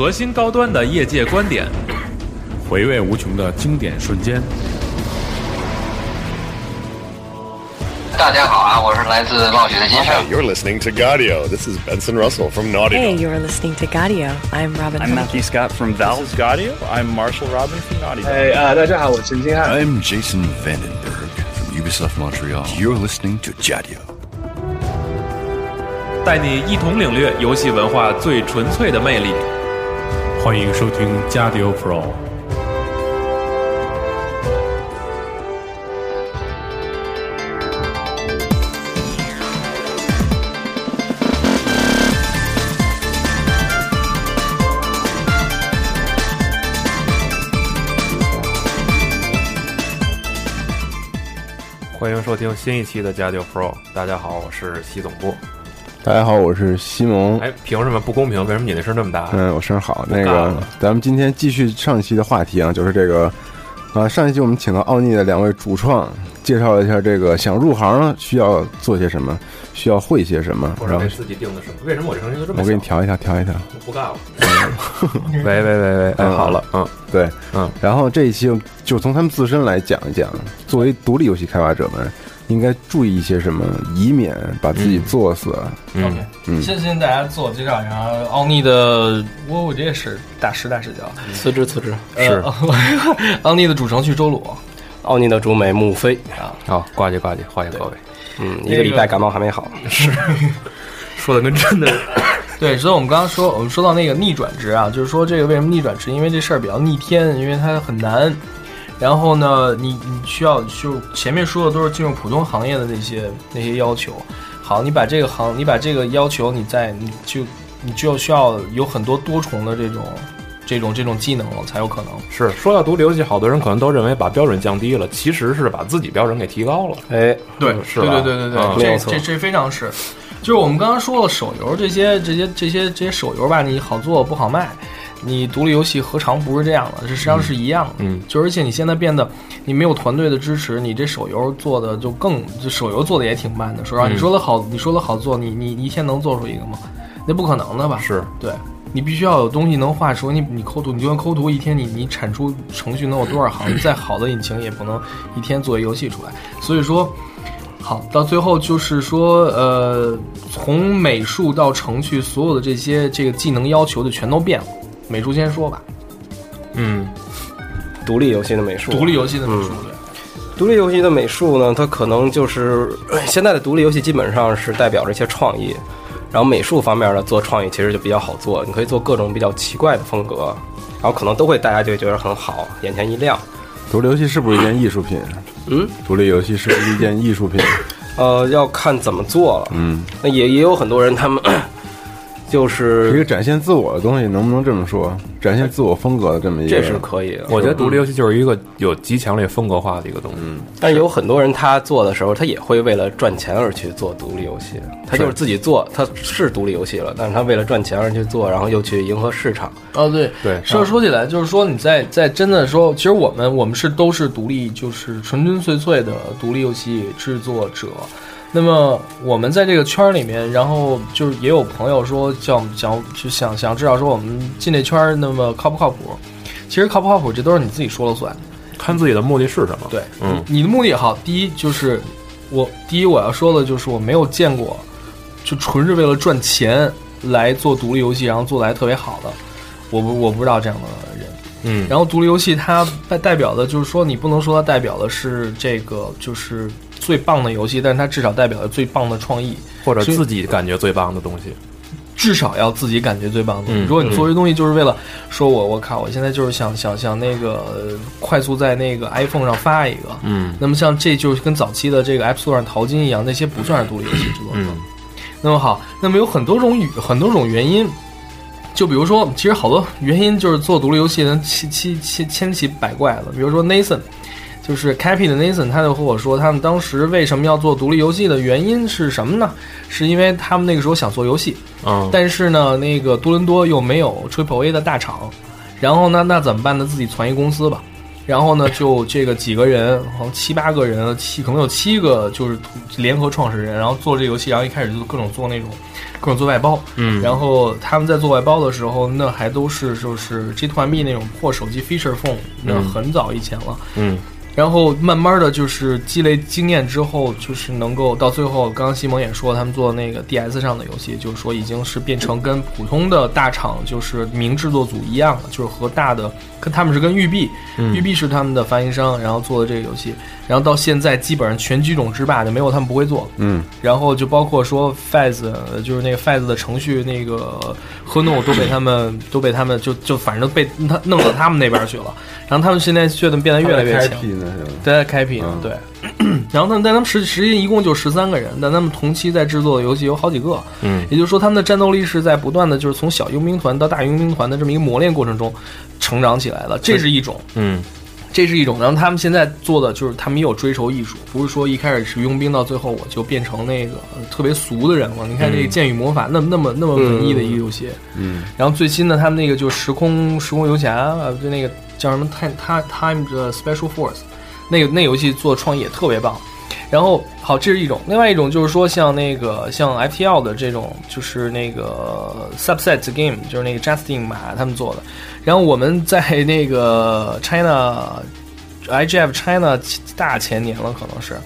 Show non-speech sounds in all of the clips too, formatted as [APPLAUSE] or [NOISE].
核心高端的业界观点，回味无穷的经典瞬间。大家好啊，我是来自暴雪的金盛。You're listening to Gaudio. This is Benson Russell from Naughty Hey, you're listening to Gaudio. I'm Robin. I'm Matthew Scott from Valve. s Gaudio. I'm Marshall Robin from Naughty. 哎啊，大家好，我是陈金汉。I'm Jason Vandenberg from Ubisoft Montreal. You're listening to Gaudio. 带你一同领略游戏文化最纯粹的魅力。欢迎收听加迪欧 Pro。欢迎收听新一期的加六 Pro。大家好，我是西总部。大家好，我是西蒙。哎，凭什么不公平？为什么你那声那么大？嗯，我声好。那个，咱们今天继续上一期的话题啊，就是这个啊，上一期我们请到奥尼的两位主创，介绍了一下这个想入行需要做些什么，需要会些什么。然后给自己定的什么？为什么我这声音就这么小？我给你调一调，调一调。不干了。[LAUGHS] 喂喂喂喂，哎，好了，嗯，对，嗯。然后这一期就从他们自身来讲一讲，作为独立游戏开发者们。应该注意一些什么，以免把自己作死。嗯。OK，嗯。先先大家自我介绍一下啊，奥尼的，我我这也是大师大视角，辞职辞职。是。[LAUGHS] 奥尼的主程序周鲁，奥尼的主美穆飞。啊，好，挂机挂机，欢迎各位。嗯，一个礼拜感冒还没好，是。[LAUGHS] 说的跟真的。[LAUGHS] 对，所以我们刚刚说，我们说到那个逆转值啊，就是说这个为什么逆转值？因为这事儿比较逆天，因为它很难。然后呢，你你需要就前面说的都是进入普通行业的那些那些要求。好，你把这个行，你把这个要求，你在你就你就需要有很多多重的这种这种这种技能了，才有可能。是说到独立游戏，好多人可能都认为把标准降低了，其实是把自己标准给提高了。哎，对，是对对对对对，嗯、这这这非常是。就是我们刚刚说了手游这些这些这些这些手游吧，你好做不好卖。你独立游戏何尝不是这样的？这实际上是一样的，嗯，就而且你现在变得，你没有团队的支持，你这手游做的就更，就手游做的也挺慢的。说实话，嗯、你说的好，你说的好做，你你一天能做出一个吗？那不可能的吧？是对，你必须要有东西能画出，你你抠图，你就算抠图一天，你你产出程序能有多少行？再好的引擎也不能一天做一游戏出来。所以说。好，到最后就是说，呃，从美术到程序，所有的这些这个技能要求就全都变了。美术先说吧，嗯，独立游戏的美术，独立游戏的美术，嗯、独立游戏的美术呢，它可能就是现在的独立游戏基本上是代表着一些创意，然后美术方面呢，做创意其实就比较好做，你可以做各种比较奇怪的风格，然后可能都会大家就觉得很好，眼前一亮。独立游戏是不是一件艺术品？嗯，独立游戏是不是一件艺术品？呃，要看怎么做了。嗯，那也也有很多人，他们就是一个展现自我的东西，能不能这么说？展现自我风格的这么一个，这是可以的。我觉得独立游戏就是一个有极强烈风格化的一个东西。嗯，但有很多人他做的时候，他也会为了赚钱而去做独立游戏。他就是自己做，他是独立游戏了，但是他为了赚钱而去做，然后又去迎合市场。哦，对对。说说起来，就是说你在在真的说，其实我们我们是都是独立，就是纯纯粹粹的独立游戏制作者。那么我们在这个圈儿里面，然后就是也有朋友说，叫想就想想知道说我们进这圈儿那么靠不靠谱？其实靠不靠谱，这都是你自己说了算，看自己的目的是什么。对，嗯，你的目的好，第一就是我第一我要说的就是我没有见过，就纯是为了赚钱来做独立游戏，然后做的还特别好的，我不我不知道这样的人。嗯，然后独立游戏它代代表的就是说，你不能说它代表的是这个就是最棒的游戏，但是它至少代表了最棒的创意，或者自己感觉最棒的东西，至少要自己感觉最棒的如果你做这东西就是为了说我我靠，我现在就是想想想那个、呃、快速在那个 iPhone 上发一个，嗯，那么像这就是跟早期的这个 App Store 上淘金一样，那些不算是独立游戏制作者。嗯、那么好，那么有很多种语很多种原因。就比如说，其实好多原因就是做独立游戏能千千千千奇百怪的。比如说 Nathan，就是 Cappy 的 Nathan，他就和我说，他们当时为什么要做独立游戏的原因是什么呢？是因为他们那个时候想做游戏，嗯，但是呢，那个多伦多又没有 Triple A 的大厂，然后呢，那怎么办呢？自己攒一公司吧。然后呢，就这个几个人，好像七八个人，七可能有七个就是联合创始人，然后做这个游戏，然后一开始就各种做那种各种做外包，嗯然后他们在做外包的时候，那还都是就是 G 团 B 那种破手机 feature phone，那嗯很早以前了。嗯然后慢慢的就是积累经验之后，就是能够到最后，刚刚西蒙也说，他们做那个 DS 上的游戏，就是说已经是变成跟普通的大厂就是名制作组一样了，就是和大的跟他们是跟育碧，嗯育碧是他们的发行商，然后做的这个游戏，然后到现在基本上全机种之霸就没有他们不会做。嗯然后就包括说 Faz，呃就是那个 Faz 的程序，那个 h n o 都被他们都被他们就就反正被他弄到他们那边去了。然后他们现在觉得变得越来越强在开辟呢，对。[CLEARS THROAT] 然后他们但他们实实际一共就十三个人，但他们同期在制作的游戏有好几个，嗯。也就是说他们的战斗力是在不断的就是从小佣兵团到大佣兵团的这么一个磨练过程中成长起来的，这是一种。嗯。这是一种，然后他们现在做的就是他们也有追求艺术，不是说一开始是佣兵，到最后我就变成那个呃特别俗的人了。你看这个《剑与魔法》那么那么那么文艺的一个游戏，嗯。然后最新的他们那个就时空时空游侠，呃，就那个叫什么 Time Time Time 的 Special Force，那个那游戏做创意也特别棒。然后好，这是一种，另外一种就是说像那个像 FTL 的这种，就是那个 Subset Game，就是那个 Justin 马他们做的。然后我们在 [LAUGHS] 那个 China IGF China 大前年了，可能是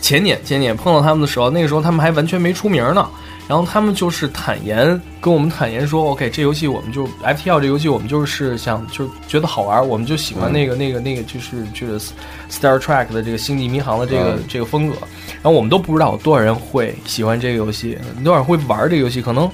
前年前年碰到他们的时候，那个时候他们还完全没出名呢。然后他们就是坦言跟我们坦言说，OK，这游戏我们就 FTL 这游戏我们就是想就觉得好玩，我们就喜欢那个、那个那个就是就是 Star Trek 的这个星际迷航的这个、嗯这个风格。然后我们都不知道有多少人会喜欢这个游戏，多少人会玩这个游戏，可能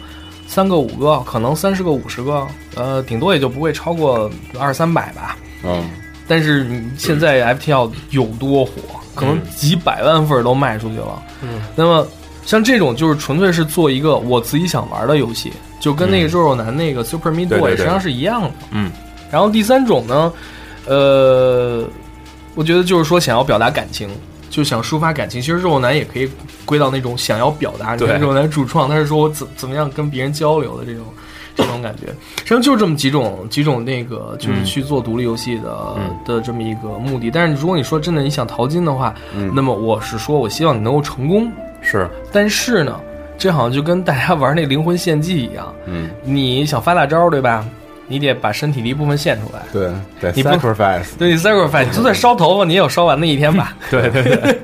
三个五个，可能三十个五十个，呃，顶多也就不会超过二三百吧。嗯但是你现在 FTL 有多火，可能几百万份都卖出去了。嗯，那么像这种就是纯粹是做一个我自己想玩的游戏，就跟那个肉肉男那个 Super Meat 对 Boy 实际上是一样的。嗯，然后第三种呢，呃，我觉得就是说想要表达感情，就想抒发感情。其实肉肉男也可以归到那种想要表达。你看对肉肉男主创他是说我怎怎么样跟别人交流的这种。这种感觉，实际上就是这么几种几种那个，就是嗯去做独立游戏的、嗯的这么一个目的。但是如果你说真的你想淘金的话，嗯那么我是说我希望你能够成功。是，但是呢，这好像就跟大家玩那灵魂献祭一样，嗯，你想发大招对吧？你得把身体的一部分献出来。对，对你不 sacrifice，对你 sacrifice，就算烧头发，你也有烧完的一天吧？[LAUGHS] 对对 [LAUGHS] 对，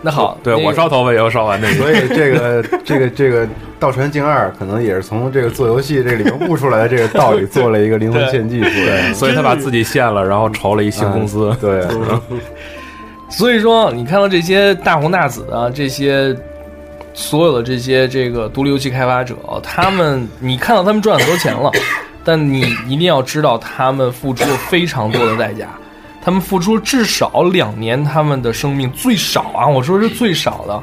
那好，对那个我烧头发也有烧完那个，所以这个这个这个道传镜二可能也是从这个做游戏这里面悟出来的这个道理，做了一个灵魂献祭出来。所以他把自己献了，然后筹了一新公司。嗯 [LAUGHS] 对，所以说，你看到这些大红大紫的这些所有的这些这个独立游戏开发者，他们你看到他们赚很多钱了，[COUGHS] 但你一定要知道他们付出了非常多的代价。他们付出至少两年他们的生命，最少啊，我说是最少的。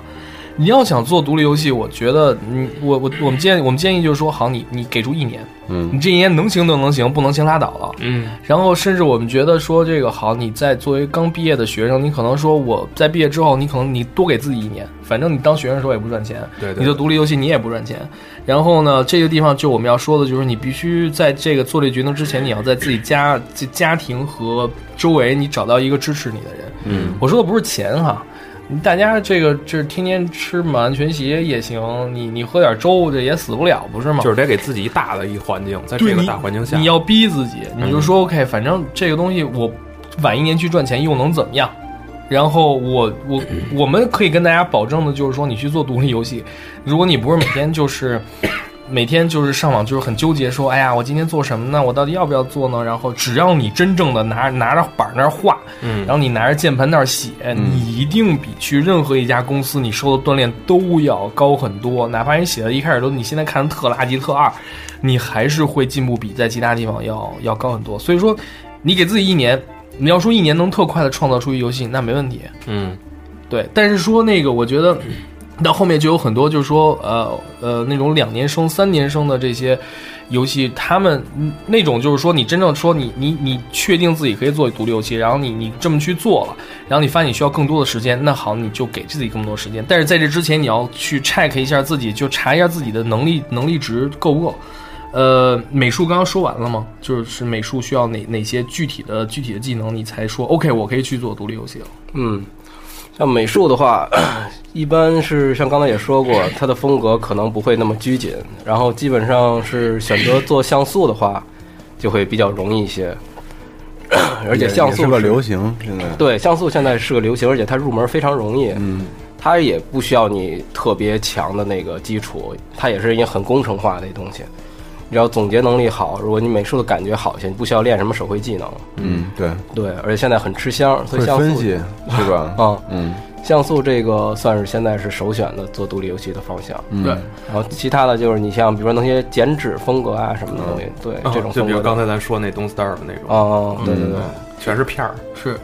你要想做独立游戏，我觉得你我我我们建议我们建议就是说，好，你你给出一年，嗯你这一年能行就能行，不能行拉倒了。嗯然后甚至我们觉得说这个好，你在作为刚毕业的学生，你可能说我在毕业之后，你可能你多给自己一年，反正你当学生的时候也不赚钱，对对你做独立游戏你也不赚钱。然后呢，这个地方就我们要说的就是，你必须在这个做这决定之前，你要在自己家家家庭和周围你找到一个支持你的人。嗯，我说的不是钱哈。大家这个就是天天吃满汉全席也行，你你喝点粥这也死不了，不是吗？就是得给自己一大的一环境，在这个大环境下，你要逼自己，你就嗯说 OK，反正这个东西我晚一年去赚钱又能怎么样？然后我我我们可以跟大家保证的就是说，你去做独立游戏，如果你不是每天就是每天就是上网就是很纠结，说哎呀，我今天做什么呢？我到底要不要做呢？然后只要你真正的拿拿着板儿那儿画，嗯然后你拿着键盘那儿写，你一定比去任何一家公司你受的锻炼都要高很多。哪怕你写的一开始都你现在看的特垃圾特二，你还是会进步比在其他地方要要高很多。所以说，你给自己一年，你要说一年能特快的创造出一游戏，那没问题。嗯对，但是说那个，我觉得到后面就有很多，就是说，呃呃，那种两年生、三年生的这些游戏，他们那种就是说，你真正说你你你确定自己可以做独立游戏，然后你你这么去做了，然后你发现你需要更多的时间，那好，你就给自己更多时间。但是在这之前，你要去 check 一下自己，就查一下自己的能力能力值够不够。呃，美术刚刚说完了吗？就是美术需要哪哪些具体的具体的技能，你才说 OK，我可以去做独立游戏了。嗯，像美术的话，[CLEARS THROAT] 一般是像刚才也说过，它的风格可能不会那么拘谨，然后基本上是选择做像素的话，就会比较容易一些。[CLEARS THROAT] 而且像素是个流行，现在对像素现在是个流行，而且它入门非常容易。嗯，它也不需要你特别强的那个基础，它也是一个很工程化的东西。你只要总结能力好，如果你美术的感觉好一些，你不需要练什么手绘技能。嗯，对。对，而且现在很吃香，所以像素分析 [LAUGHS] 是吧？啊，嗯，像素这个算是现在是首选的做独立游戏的方向。嗯。对，然后其他的就是你像比如说那些剪纸风格啊什么的东西，对这种就比如刚才咱说那 Don't Star 的那种，哦，对对对，全是片儿。是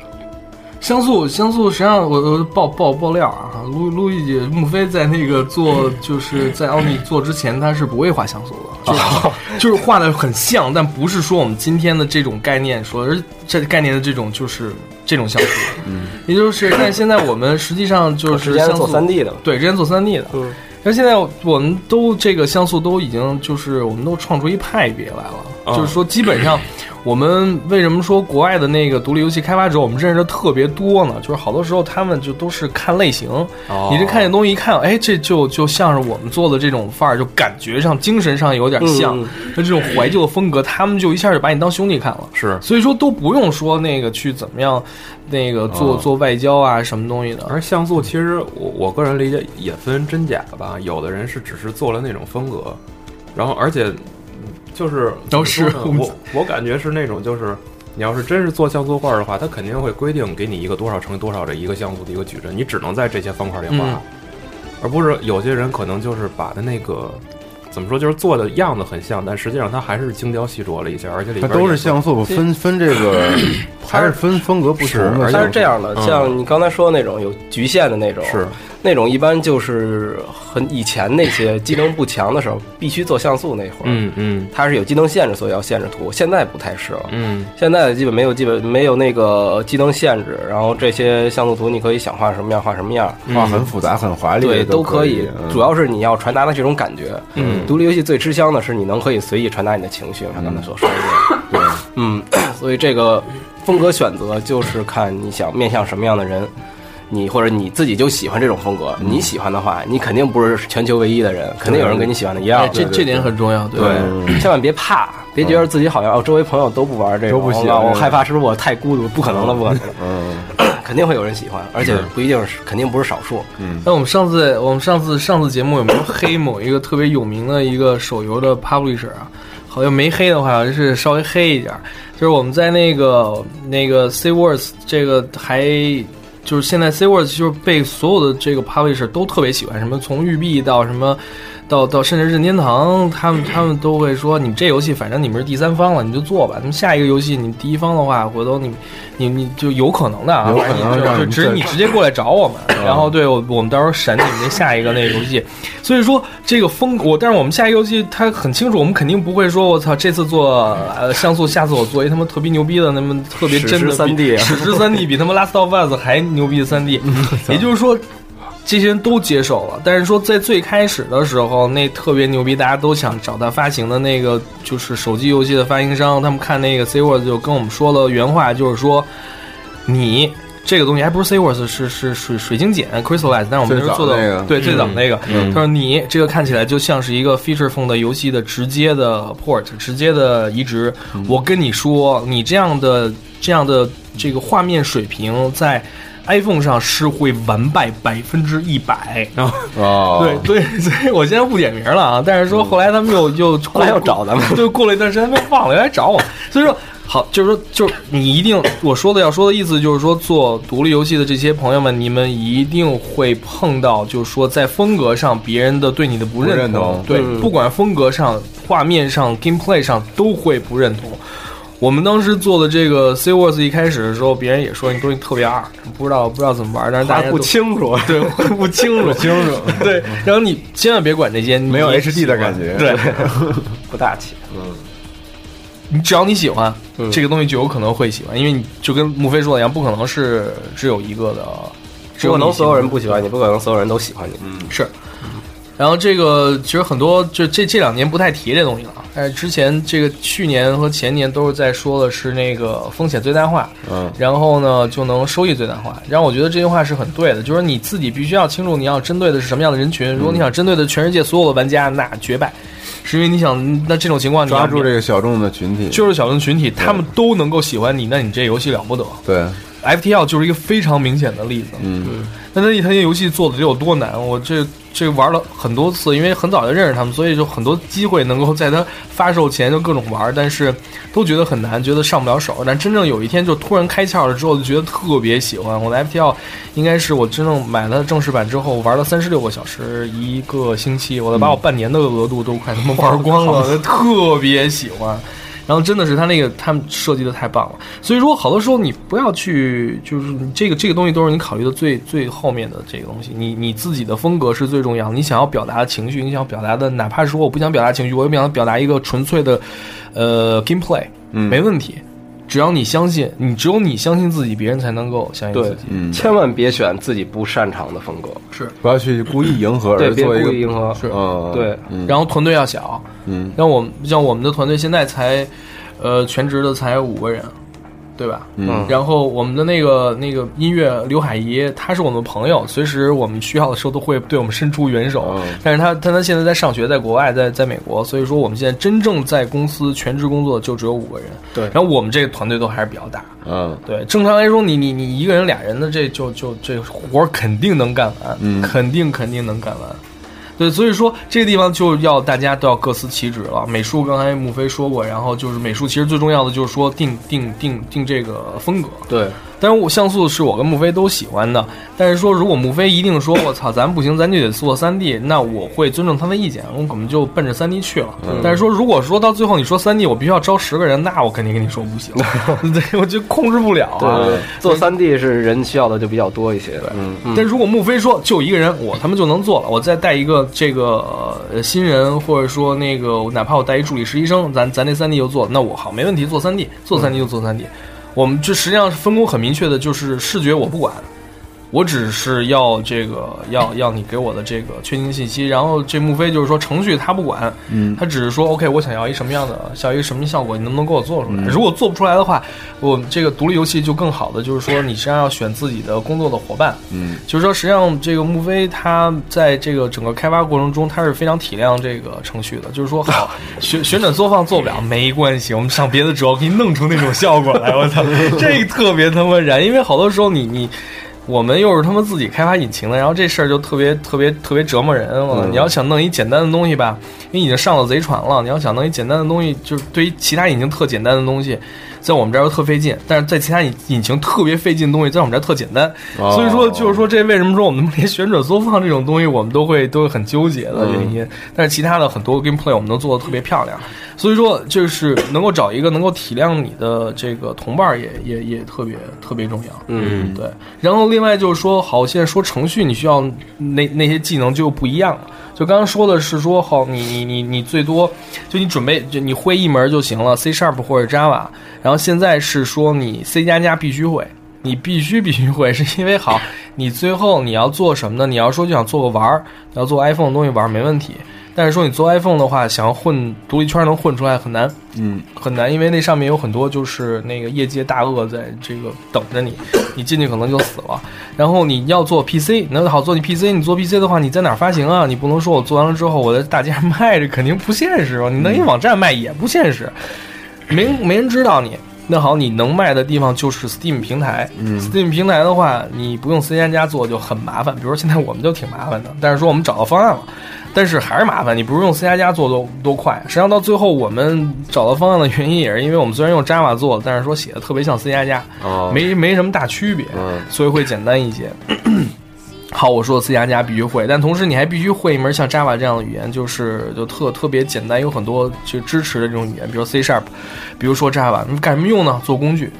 像素，像素，实际上我我爆爆爆料啊，路路易姐穆菲在那个做就是在奥秘做之前，他是不会画像素的，就是、[LAUGHS] 就是画的很像，但不是说我们今天的这种概念说，而这概念的这种就是这种像素，嗯，也就是但现在我们实际上就是做三 D 的，对，之前做三 D 的，嗯。但现在我们都这个像素都已经就是我们都创出一派别来了，啊就是说基本上我们为什么说国外的那个独立游戏开发者我们认识的特别多呢？就是好多时候他们就都是看类型，哦你这看见东西一看，哎，这就就像是我们做的这种范儿，就感觉上、精神上有点像，嗯就这种怀旧的风格，他们就一下就把你当兄弟看了。是，所以说都不用说那个去怎么样，那个做、哦做外交啊什么东西的。而像素其实我我个人理解也分真假吧，有的人是只是做了那种风格，然后而且嗯就是都是我我感觉是那种就是。你要是真是做像素画的话，它肯定会规定给你一个多少乘以多少的一个像素的一个矩阵，你只能在这些方块里画，嗯而不是有些人可能就是把的那个怎么说，就是做的样子很像，但实际上它还是精雕细琢了一下，而且里它边也都是像素，分分这个还是分风格不同的。而且它是这样的，嗯像你刚才说的那种有局限的那种，是那种一般就是很以前那些机能不强的时候，必须做像素那会儿，嗯嗯。它是有机能限制，所以要限制图。现在不太是了，嗯。现在基本没有基本没有那个机能限制，然后这些像素图你可以想画什么样画什么样，画很复杂、很华丽的对，都可以。嗯。主要是你要传达的这种感觉。嗯。独立游戏最吃香的是你能可以随意传达你的情绪，像刚才所说的。对，嗯，[COUGHS] 所以这个风格选择就是看你想面向什么样的人，你或者你自己就喜欢这种风格，嗯你喜欢的话，你肯定不是全球唯一的人，肯定有人跟你喜欢的一样哎，。这这点很重要，对，千万别怕，别觉得自己好像哦，周围朋友都不玩这个，都不喜欢我害怕是不是我太孤独？不可能的，不可能的，嗯，[COUGHS] 肯定会有人喜欢，而且不一定是，肯定不是少数。那我们上次我们上次上次节目有没有黑某一个特别有名的一个手游的 publisher 啊？好像没黑的话，好像是稍微黑一点。就是我们在那个那个 C Words 这个还就是现在 C Words 就是被所有的这个 publisher 都特别喜欢，什么从育碧到什么。到到甚至任天堂，他们他们都会说，你这游戏反正你们是第三方了，你就做吧。那么下一个游戏你第一方的话，回头你你你就有可能的啊，有可能就就直你直接过来找我们，然后对我我们到时候审你们那下一个那个游戏。所以说这个风我，但是我们下一个游戏它很清楚，我们肯定不会说我操这次做呃像素，下次我做一他妈特别牛逼的，那么特别真的史诗 3D 史诗三 D 比他妈 Last of Us 还牛逼的三 D，也就是说。这些人都接受了，但是说在最开始的时候，那特别牛逼，大家都想找他发行的那个就是手机游戏的发行商，他们看那个 C Words 就跟我们说了原话，就是说你这个东西还不是 C Words，是是水水晶茧 Crystallize，但是我们这是做的那个。对最早那个，嗯。他说你这个看起来就像是一个 feature phone 的游戏的直接的 port，直接的移植。我跟你说，你这样的这样的这个画面水平在 iPhone 上是会完败百分之一百。哦，[LAUGHS] 对对，所以我现在不点名了啊。但是说后来他们又又 [LAUGHS] 后来又找咱们 [LAUGHS] 就，过了一段时间他们忘了又来找我，所以说。好，就是说，就是你一定我说的要说的意思，就是说，做独立游戏的这些朋友们，你们一定会碰到，就是说，在风格上别人的对你的不认同对，嗯不管风格上、画面上、gameplay 上都会不认同。我们当时做的这个 C w o r s 一开始的时候，别人也说你东西特别二，不知道不知道怎么玩，但是大家不清楚，[LAUGHS] 对不清楚。清楚。[LAUGHS] 对，然后你千万别管这些，你没有 HD 的感觉。对，[LAUGHS] 不大气。嗯。你只要你喜欢、嗯。这个东西，就有可能会喜欢，因为你就跟穆飞说的一样，不可能是只有一个的，只有能所有人不喜欢你，不可能所有人都喜欢你。嗯。是。然后这个其实很多就这这两年不太提这东西了，但是之前这个去年和前年都是在说的是那个风险最大化，嗯，然后呢就能收益最大化。然后我觉得这句话是很对的，就是你自己必须要清楚你要针对的是什么样的人群。如果你想针对的全世界所有的玩家，那绝败，是因为你想那这种情况你要抓住这个小众的群体，就是小众群体，他们都能够喜欢你，那你这游戏了不得。对，FTL 就是一个非常明显的例子。嗯，那那一台游戏做的得有多难？我这这玩了很多次，因为很早就认识他们，所以就很多机会能够在它发售前就各种玩，但是都觉得很难，觉得上不了手。但真正有一天就突然开窍了之后，就觉得特别喜欢。我的 FTL 应该是我真正买了正式版之后玩了三十六个小时一个星期，我把我半年的额度都快他妈玩光了，特别喜欢。然后真的是他那个他们设计的太棒了，所以说好多时候你不要去，就是你这个这个东西都是你考虑的最最后面的这个东西，你你自己的风格是最重要，你想要表达的情绪，你想要表达的，哪怕说我不想表达情绪，我也想表达一个纯粹的，呃，gameplay，嗯。没问题，只要你相信，你只有你相信自己，别人才能够相信自己，，嗯。千万别选自己不擅长的风格，是。不要去故意迎合，对，别而做一个故意迎合，是。嗯，对。嗯，然后团队要小，嗯。像我们像我们的团队现在才，呃，全职的才五个人，对吧？嗯然后我们的那个那个音乐刘海怡，他是我们朋友，随时我们需要的时候都会对我们伸出援手。嗯但是他但他现在在上学，在国外，在在美国，所以说我们现在真正在公司全职工作就只有五个人。对然后我们这个团队都还是比较大。嗯对，正常来说，你你你一个人俩人的这就就这活儿肯定能干完，嗯肯定肯定能干完。对，所以说这个地方就要大家都要各司其职了。美术刚才穆飞说过，然后就是美术其实最重要的就是说定定定定这个风格。对，但是我像素是我跟穆飞都喜欢的，但是说如果穆飞一定说我操咱不行，咱就得做三 D，那我会尊重他的意见，我可能就奔着三 D 去了。但是说如果说到最后你说三 D 我必须要招十个人，那我肯定跟你说不行，[LAUGHS] 对我就控制不了啊。对，做三 D 是人需要的就比较多一些，嗯，但如果穆飞说就一个人，我他妈就能做了，我再带一个这个呃新人，或者说那个哪怕我带一助理实习生，咱咱那三 D 就做，那我好没问题，做三 D，做三 D 就做三 D。我们这实际上是分工很明确的，就是视觉我不管，我只是要这个要要你给我的这个确定信息，然后这穆飞就是说程序他不管，嗯他只是说 OK，我想要一什么样的，想要一个什么效果，你能不能给我做出嗯来？如果做不出来的话，我们这个独立游戏就更好的就是说，你实际上要选自己的工作的伙伴，嗯就是说，实际上这个穆飞他在这个整个开发过程中，他是非常体谅这个程序的。就是说，好 [LAUGHS] 旋旋转缩放做不了没关系，我们上别的轴给你弄出那种效果来。我操，[LAUGHS] 这个特别他妈燃，因为好多时候你你。我们又是他们自己开发引擎的，然后这事儿就特别特别特别折磨人了。嗯你要想弄一简单的东西吧，因为已经上了贼船了。你要想弄一简单的东西，就是对于其他引擎特简单的东西，在我们这儿又特费劲，但是在其他引引擎特别费劲的东西，在我们这儿特简单。哦所以说，就是说这为什么说我们 [LAUGHS] 连旋转缩放这种东西，我们都会都会很纠结的原因。但是其他的很多 gameplay 我们能做的特别漂亮。所以说，就是能够找一个能够体谅你的这个同伴儿也，也也特别特别重要。嗯，对。然后另外就是说，好，现在说程序你需要那那些技能就不一样了。就刚刚说的是说，好，你你你你最多就你准备就你会一门就行了，C sharp 或者 Java。然后现在是说你 C 加加必须会，你必须必须会，是因为好，你最后你要做什么呢？你要说就想做个玩儿，要做 iPhone 的东西玩儿没问题。但是说你做 iPhone 的话，想要混独立圈能混出来很难，嗯很难，因为那上面有很多就是那个业界大鳄在这个等着你，[COUGHS] 你进去可能就死了。然后你要做 PC，那好做你 PC，你做 PC 的话，你在哪发行啊？你不能说我做完了之后我在大街上卖，着肯定不现实吧？你弄一网站卖也不现实，没没人知道你。那好，你能卖的地方就是 Steam 平台。嗯 Steam 平台的话，你不用 C 加加做就很麻烦。比如说现在我们就挺麻烦的，但是说我们找到方案了，但是还是麻烦。你不是用 C 加加做多多快？实际上到最后我们找到方案的原因也是因为我们虽然用 Java 做的，但是说写的特别像 C 加加，哦没没什么大区别，嗯所以会简单一些。[COUGHS] 好，我说 C 加加必须会，但同时你还必须会一门像 Java 这样的语言，就是就特特别简单，有很多就支持的这种语言，比如 C Sharp，比如说 Java，你干什么用呢？做工具。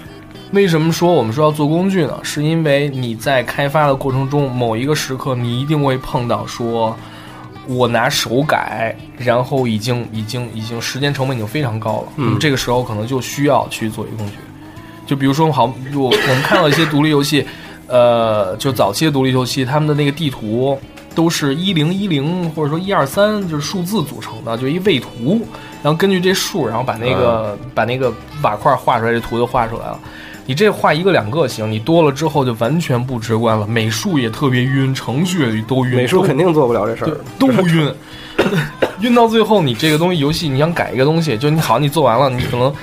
为什么说我们说要做工具呢？是因为你在开发的过程中，某一个时刻你一定会碰到说，我拿手改，然后已经已经已经时间成本已经非常高了，那么这个时候可能就需要去做一个工具。就比如说，好，我我们看到一些独立游戏，呃，就早期的独立游戏，他们的那个地图都是一零一零或者说一二三，就是数字组成的，就一位图。然后根据这数，然后把那个、把那个瓦块画出来，这图就画出来了。你这画一个两个行，你多了之后就完全不直观了，美术也特别晕，程序也都晕，美术肯定做不了这事儿。，都晕，[LAUGHS] 晕到最后，你这个东西游戏你想改一个东西，就你好，你做完了，你可能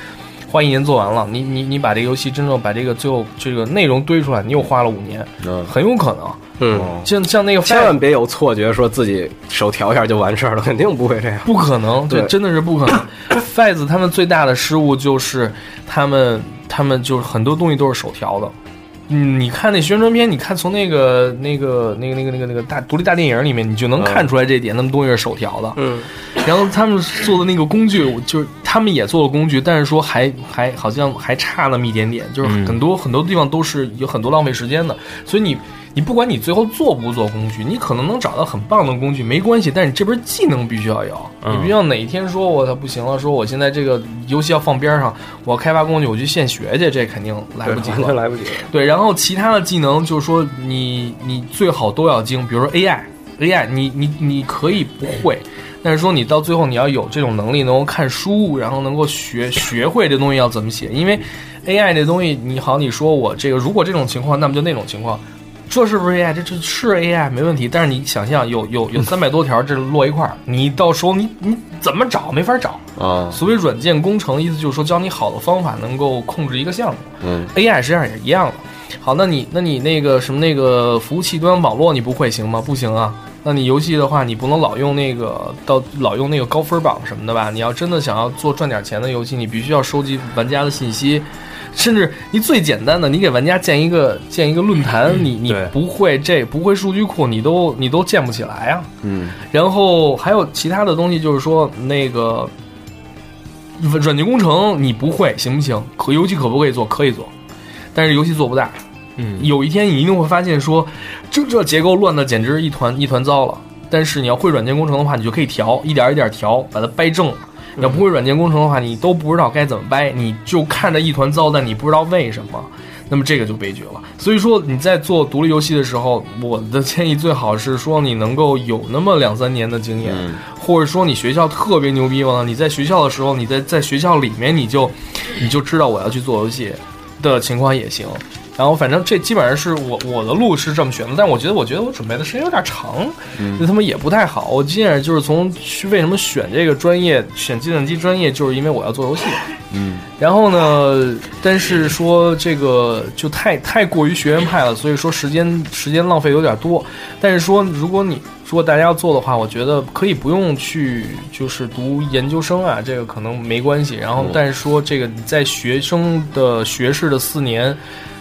花一年做完了，你你你把这个游戏真正把这个最后这个内容堆出来，你又花了五年，嗯很有可能。嗯，像像那个千万别有错觉，说自己手调一下就完事儿了，肯定不会这样。不可能，这对真的是不可能。[LAUGHS] Faz 他们最大的失误就是他们他们就是很多东西都是手调的。嗯，你看那宣传片，你看从那个那个那个那个那个那个大独立大电影里面，你就能看出来这点，那么东西是手调的。嗯，然后他们做的那个工具，就是他们也做了工具，但是说还还好像还差那么一点点，就是很多、很多地方都是有很多浪费时间的。所以你你不管你最后做不做工具，你可能能找到很棒的工具没关系，但是你这边技能必须要有。嗯你必须要哪一天说我操不行了，说我现在这个游戏要放边上，我要开发工具，我去现学去，这肯定来不及了。来不及了。对，然后其他的技能就是说你你最好都要精，比如说 AI，AI 你你你可以不会，但是说你到最后你要有这种能力，能够看书，然后能够学学会这东西要怎么写，因为 AI 这东西你好，你说我这个如果这种情况，那么就那种情况。这是不是 AI？这这是 AI 没问题，但是你想象有有有三百多条这落一块儿，你到时候你你怎么找没法找。啊，所谓软件工程，意思就是说教你好的方法，能够控制一个项目。嗯 AI 实际上也是一样的。好，那你那你那个什么那个服务器端网络你不会行吗？不行啊。那你游戏的话，你不能老用那个到老用那个高分榜什么的吧？你要真的想要做赚点钱的游戏，你必须要收集玩家的信息，甚至你最简单的，你给玩家建一个建一个论坛，你你不会这不会数据库，你都你都建不起来啊。嗯然后还有其他的东西，就是说那个软件工程你不会行不行？可游戏可不可以做？可以做，但是游戏做不大。嗯，有一天你一定会发现说，这这结构乱的简直一团一团糟了。但是你要会软件工程的话，你就可以调，一点一点调，把它掰正了。你要不会软件工程的话，你都不知道该怎么掰，你就看着一团糟，但你不知道为什么。那么这个就悲剧了。所以说你在做独立游戏的时候，我的建议最好是说你能够有那么两三年的经验，嗯或者说你学校特别牛逼了，你在学校的时候，你在在学校里面你就你就知道我要去做游戏的情况也行。然后反正这基本上是我我的路是这么选的，但我觉得我觉得我准备的时间有点长，那他妈也不太好。我基本上就是从去为什么选这个专业，选计算机专业，就是因为我要做游戏。嗯然后呢，但是说这个就太太过于学院派了，所以说时间时间浪费有点多。但是说，如果你如果大家要做的话，我觉得可以不用去就是读研究生啊，这个可能没关系。然后，但是说这个你在学生的学士的四年，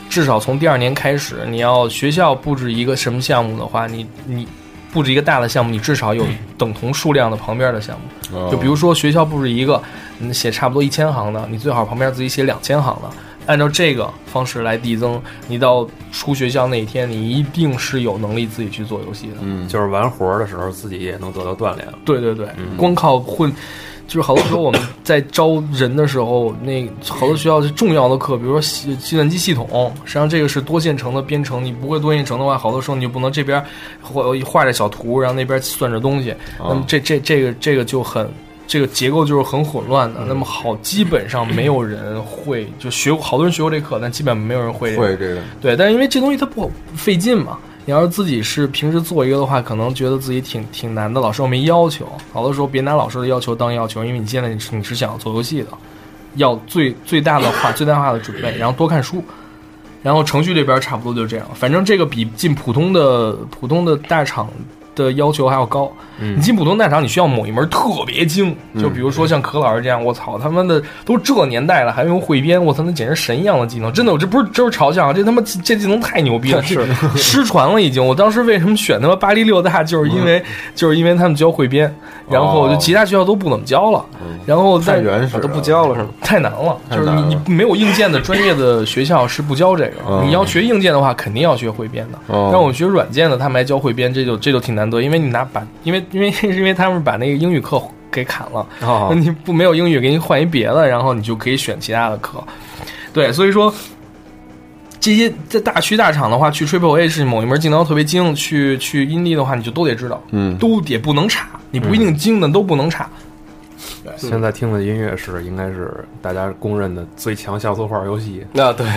至少从第二年开始，你要学校布置一个什么项目的话，你你。布置一个大的项目，你至少有等同数量的旁边的项目。哦就比如说学校布置一个，你写差不多一千行的，你最好旁边自己写两千行的，按照这个方式来递增。你到出学校那一天，你一定是有能力自己去做游戏的。嗯，就是玩活儿的时候自己也能得到锻炼。对对对，嗯光靠混，就是好多时候我们在招人的时候，那好多学校是重要的课，比如说计计算机系统，实际上这个是多线程的编程，你不会多线程的话，好多时候你就不能这边画画着小图，然后那边算着东西，哦那么这这这个这个就很。这个结构就是很混乱的，那么好，基本上没有人会就学，好多人学过这课，但基本没有人会。会这个对，但是因为这东西它不费劲嘛，你要是自己是平时做一个的话，可能觉得自己挺挺难的，老师又没要求。好多时候别拿老师的要求当要求，因为你现在你是你是想做游戏的，要最最大的化最大化的准备，然后多看书。然后程序这边差不多就这样，反正这个比进普通的普通的大厂的要求还要高。嗯你进普通大厂，你需要某一门特别精，就比如说像可老师这样，我操他妈的都这年代了还用汇编，我操那简直神一样的技能，真的，我这不是这不是嘲笑啊，这他妈这技能太牛逼了，[LAUGHS] 是失传了已经。我当时为什么选他妈巴黎六大，就是因为就是因为他们教汇编，然后就其他学校都不怎么教了，然后太在原始了都不教了是吗？太难了，就是你你没有硬件的专业的学校是不教这个。嗯你要学硬件的话，肯定要学汇编的。哦让我学软件的，他们还教汇编，这就这就挺难得，因为你拿把，因为因为是因为他们把那个英语课给砍了，哦你不没有英语，给你换一别的，然后你就可以选其他的课。对，所以说。这些在大区大厂的话，去 Triple A 是某一门技能特别精，去去 Indie 的话，你就都得知道，嗯都也不能差，你不一定精的都不能差。现在听的音乐是应该是大家公认的最强像素画游戏。那对，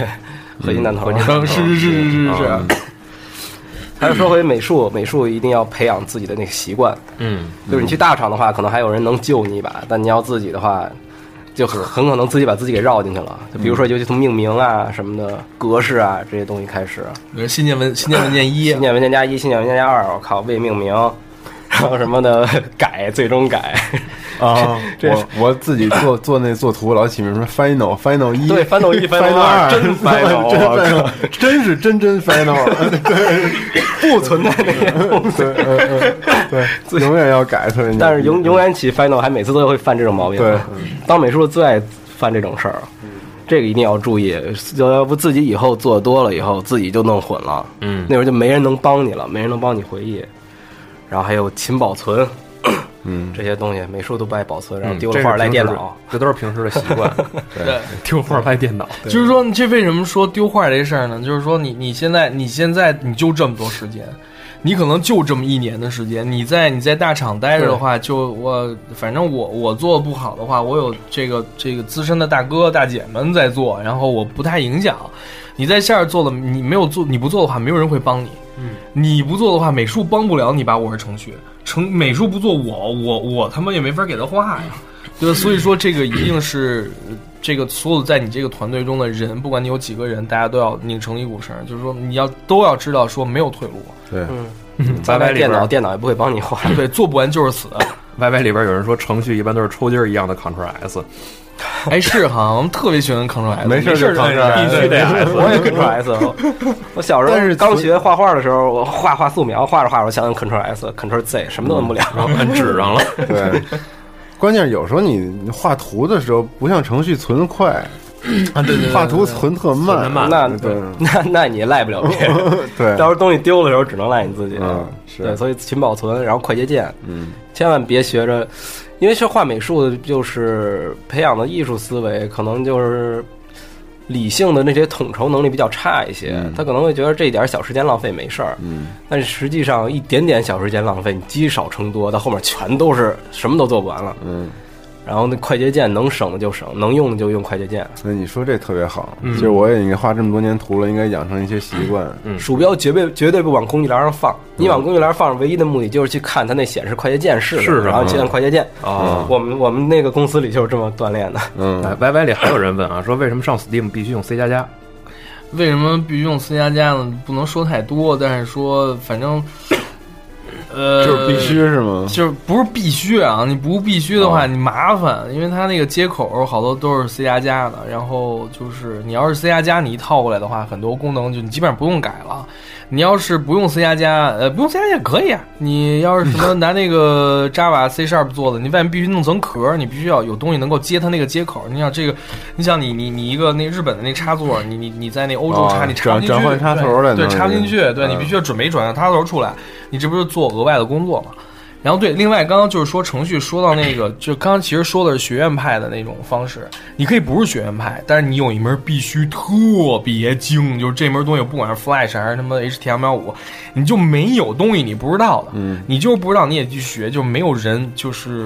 合金弹头是是是是是是啊还是说回美术，美术一定要培养自己的那个习惯。嗯，就是你去大厂的话，可能还有人能救你一把，但你要自己的话，就很很可能自己把自己给绕进去了。就比如说，尤其从命名啊什么的、格式啊这些东西开始，比如新建文新建文件一新，建文件加一、新建文件加二，我靠，未命名，然后什么的 [LAUGHS] 改，最终改，啊，这我我自己做做那做图老起名什么 final final 一对，final 一 final 二真 [LAUGHS] final，真是真真 [LAUGHS] final，对不存在那些东西。对 [LAUGHS] 永远要改，特别牛但是永永远起 final 还每次都会犯这种毛病。对，当美术最爱犯这种事儿，这个一定要注意，要不自己以后做多了以后自己就弄混了，嗯那会儿就没人能帮你了，没人能帮你回忆。然后还有勤保存，嗯这些东西，美术都不爱保存，然后嗯丢了画赖这是平时电脑。这都是平时的习惯。[LAUGHS] 对，丢画赖电脑，就是说，这为什么说丢画这事儿呢？就是说你，你现在你现在你就这么多时间，你可能就这么一年的时间。你在你在大厂待着的话，就我反正我我做的不好的话，我有这个这个资深的大哥大姐们在做，然后我不太影响。你在线儿做了，你没有做，你不做的话，没有人会帮你。嗯，你不做的话，美术帮不了你吧？我是程序，程美术不做我，我我他妈也没法给他画呀，对 [LAUGHS] 吧？所以说这个一定是呃这个所有在你这个团队中的人，不管你有几个人，大家都要拧成一股绳，就是说你要都要知道说没有退路，对，嗯，歪歪里边电脑电脑也不会帮你画。对，做不完就是死。[LAUGHS] Y Y 里边有人说程序一般都是抽筋儿一样的 Ctrl S，[LAUGHS] 哎，是哈，我们特别喜欢 Ctrl S，没事就事儿 Ctrl S 必须得 S。我也 Ctrl [LAUGHS] S。我我小时但是候刚学画画的时候，我画画素描，画着画着我想按 Ctrl S、Ctrl Z，什么都摁不了。然后摁纸上了。[LAUGHS] 对，关键是有时候你画图的时候不像程序存得快，啊，对对对，画图存特慢，那对那那你也赖不了别人。对，到时候东西丢的时候，只能赖你自己。嗯是对，所以勤保存，然后快捷键，嗯千万别学着，因为学画美术的，就是培养的艺术思维，可能就是理性的那些统筹能力比较差一些。嗯他可能会觉得这一点小时间浪费没事儿，嗯但是实际上一点点小时间浪费，你积少成多，到后面全都是什么都做不完了。嗯，然后那快捷键能省的就省，能用的就用快捷键。那你说这特别好，嗯其实我也应该画这么多年图了，应该养成一些习惯，嗯鼠标绝对绝对不往工具栏上放，你往工具栏放，唯一的目的就是去看它那显示快捷键是什么是什么然后去按快捷键。哦我们我们那个公司里就是这么锻炼的。嗯哎，Y Y 里还有人问啊，说为什么上 Steam 必须用 C 加加？为什么必须用 C 加加呢？不能说太多，但是说反正，呃，就是必须是吗？就是不是必须啊？你不必须的话，哦你麻烦，因为它那个接口好多都是 C 加加的，然后就是你要是 C 加加你一套过来的话，很多功能就你基本上不用改了。你要是不用 C 加加，呃，不用 C 加加也可以啊。你要是什么 [LAUGHS] 拿那个 Java、C Sharp 做的，你外面必须弄层壳，你必须要有东西能够接它那个接口。你想这个，你想你你你一个那日本的那插座，你你你在那欧洲插，哦你插不进去，转转换插头的对，插不进去，对嗯你必须要准备一转换插头出来，你这不是做额外的工作吗？然后对，另外刚刚就是说程序说到那个，就刚刚其实说的是学院派的那种方式，你可以不是学院派，但是你有一门必须特别精，就是这门东西不管是 Flash 还是他妈 HTML 五，你就没有东西你不知道的，嗯你就是不知道你也去学，就没有人就是。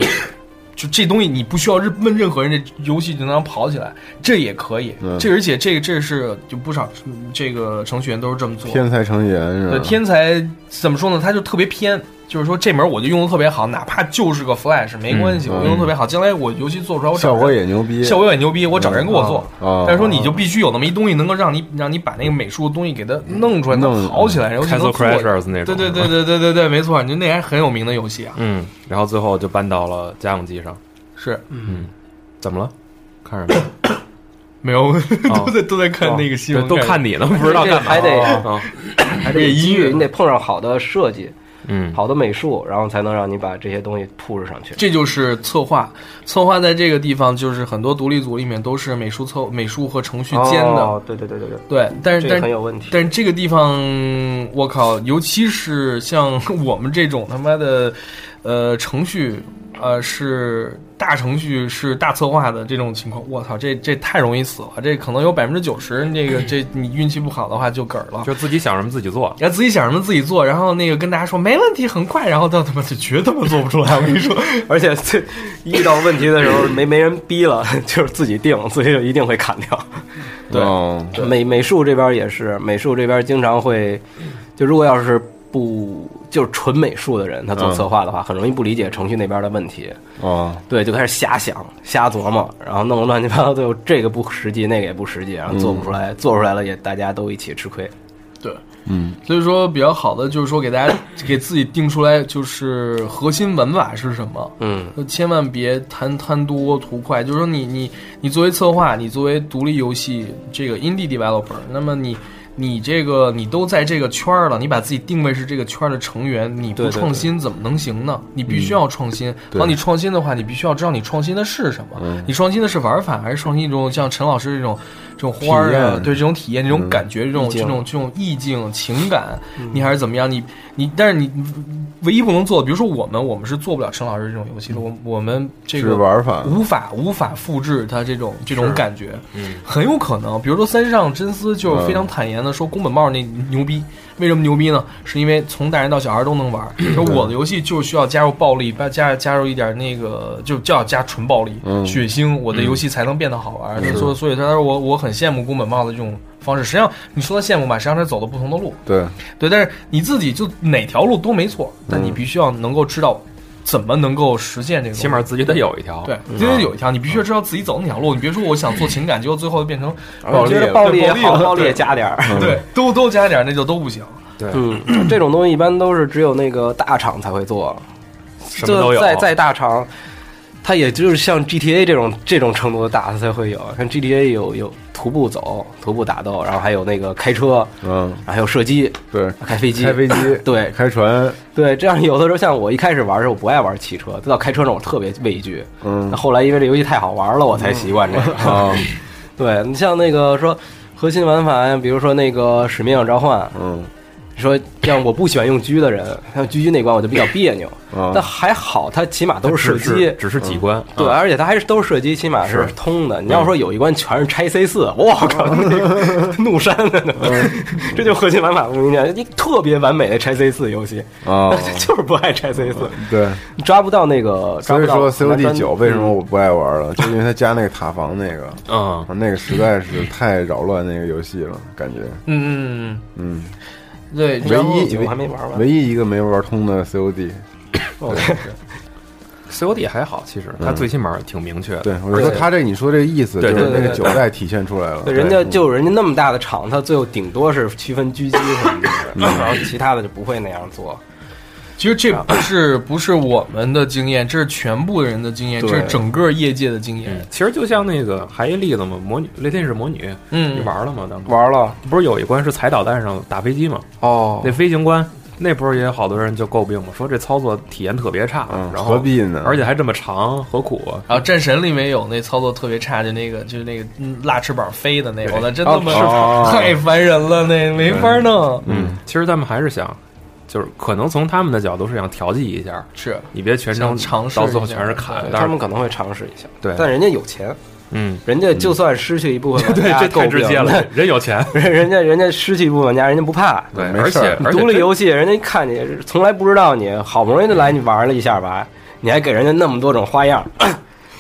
就这东西，你不需要任问任何人，这游戏就能跑起来，这也可以。嗯这而且这个这是就不少这个程序员都是这么做的。天才程序员是吧？对，天才怎么说呢？他就特别偏，就是说这门我就用的特别好，哪怕就是个 Flash 没关系，嗯我用的特别好。将来我游戏做出来，我找效果也牛逼，效果也牛逼，我找人给我做。啊，但是说你就必须有那么一东西，能够让你让你把那个美术的东西给它弄出来，弄能跑起来，然后就能做 Crashers 那种对对对对对对对，没错，你那还很有名的游戏啊。嗯，然后最后就搬到了家用机上。是嗯，怎么了？[COUGHS] 看什么？没有，哦 [LAUGHS] 都在都在看那个新闻，对都看你呢，不知道干嘛。还得啊，还得机遇，你得碰上好的设计、嗯，好的美术，然后才能让你把这些东西铺置上去。这就是策划，策划在这个地方就是很多独立组里面都是美术策美术和程序兼的，哦，对对对对对，对，但是这个但很有问题。但是这个地方，我靠，尤其是像 [LAUGHS] 我们这种他妈的，呃，程序呃是大程序是大策划的这种情况，我操，这这太容易死了，这可能有百分之九十，那个这你运气不好的话就嗝儿了。就自己想什么自己做，然后自己想什么自己做，然后那个跟大家说没问题，很快，然后到他妈就绝他妈做不出来。我跟你说，[LAUGHS] 而且这遇到问题的时候没没人逼了，[LAUGHS] 就是自己定，自己就一定会砍掉。[LAUGHS] 对哦美美术这边也是，美术这边经常会，就如果要是不就是纯美术的人，他做嗯策划的话，很容易不理解程序那边的问题。哦，对，就开始瞎想、瞎琢磨，然后弄得乱七八糟，最后这个不实际，那个也不实际，然后做不出来，做出来了也大家都一起吃亏。对，嗯，所以说比较好的就是说给大家 [COUGHS] 给自己定出来，就是核心玩法是什么。嗯，就千万别贪贪多图快。就是说你，你你作为策划，你作为独立游戏这个 indie developer，那么你你这个你都在这个圈儿了，你把自己定位是这个圈儿的成员，你不创新怎么能行呢？你必须要创新。对当你创新的话，你必须要知道你创新的是什么。嗯你创新的是玩法，还是创新一种像陈老师这种这种花儿啊？对这种体验、这种嗯感觉、这种这种这种意境、情感，你还是怎么样？你你，但是你唯一不能做的，比如说我们，我们是做不了陈老师这种游戏的。我我们这个玩法无法无法复制他这种这种感觉，嗯，很有可能，比如说三上真司就是非常坦言的说宫本茂那牛逼，为什么牛逼呢？是因为从大人到小孩都能玩。就我的游戏就需要加入暴力，加加加入一点那个，就就要加纯暴力、嗯血腥，我的游戏才能变得好玩。所以所以他说我我很羡慕宫本茂的这种方式。实际上你说他羡慕吧，实际上他走的不同的路。对，对，但是你自己就哪条路都没错，但你必须要能够知道怎么能够实现这个。起码自己得有一条。对，因为有一条，你必须要知道自己走哪条路。你别说我想做情感，结果最后变成我觉得暴力也好，暴力也加点儿。对，都都加点儿，那就都不行。对，嗯，这种东西一般都是只有那个大厂才会做，什么都有。再再大厂，它也就是像 GTA 这种这种程度的大，它才会有。像 GTA 有有徒步走、徒步打斗，然后还有那个开车，嗯，然后还有射击、对，开飞机、开飞机，[LAUGHS] 对。开船，对，这样有的时候像我一开始玩的时候，我不爱玩汽车，到开车那我特别畏惧。嗯。后来因为这游戏太好玩了，我才习惯这个。啊，[LAUGHS] 对你像那个说核心玩法，比如说那个使命召唤，嗯说像我不喜欢用狙的人，[LAUGHS] 像狙击那关我就比较别扭。啊。但还好，它起码都是射击，只是几关。对，啊。而且它还是都是射击，起码是是通的。你要说有一关全是拆 C 四，我靠，[LAUGHS] 那个怒删了呢，[LAUGHS] 这就核心玩法不明显，一特别完美的拆 C 四游戏，啊，就是不爱拆 C 四，对，抓不到那个。所以说 COD 九为什么嗯。我不爱玩了，就因为它加那个塔防那个，嗯，那个实在是太扰乱那个游戏了，感觉，嗯嗯嗯，嗯，对，唯然后一我还没玩完。唯一一个没玩通的 COD，COD [LAUGHS] 还好，其实它最起码挺明确的。对，我说他这你说这个意思，就是那个九代体现出来了，对，人家就人家那么大的厂，他最后顶多是区分狙击什么的，然后其他的就不会那样做。其实这不是不是我们的经验，这是全部人的经验，这是整个业界的经验。嗯，其实就像那个还一例子嘛，魔女雷天使魔女，嗯你玩了吗？当时玩了不是有一关是踩导弹上打飞机吗？哦那飞行关，那不是也有好多人就诟病吗，说这操作体验特别差，嗯，然后何必呢？而且还这么长，何苦啊？然后战神里面有那操作特别差，就那个就是那个嗯拉翅膀飞的那个，我操，真他妈哦太烦人了，那没法弄。嗯，其实他们还是想，就是可能从他们的角度是想调剂一下，是你别全程尝试到最后全是砍，他们可能会尝试一下，对但人家有钱，嗯，人家就算失去一部分玩对，家，这太直接了，人有钱，[LAUGHS] 人人家人家失去一部分玩家，人家不怕。对，而且独立游戏，人家一看你从来不知道你，好不容易就来你玩了一下吧，你还给人家那么多种花样，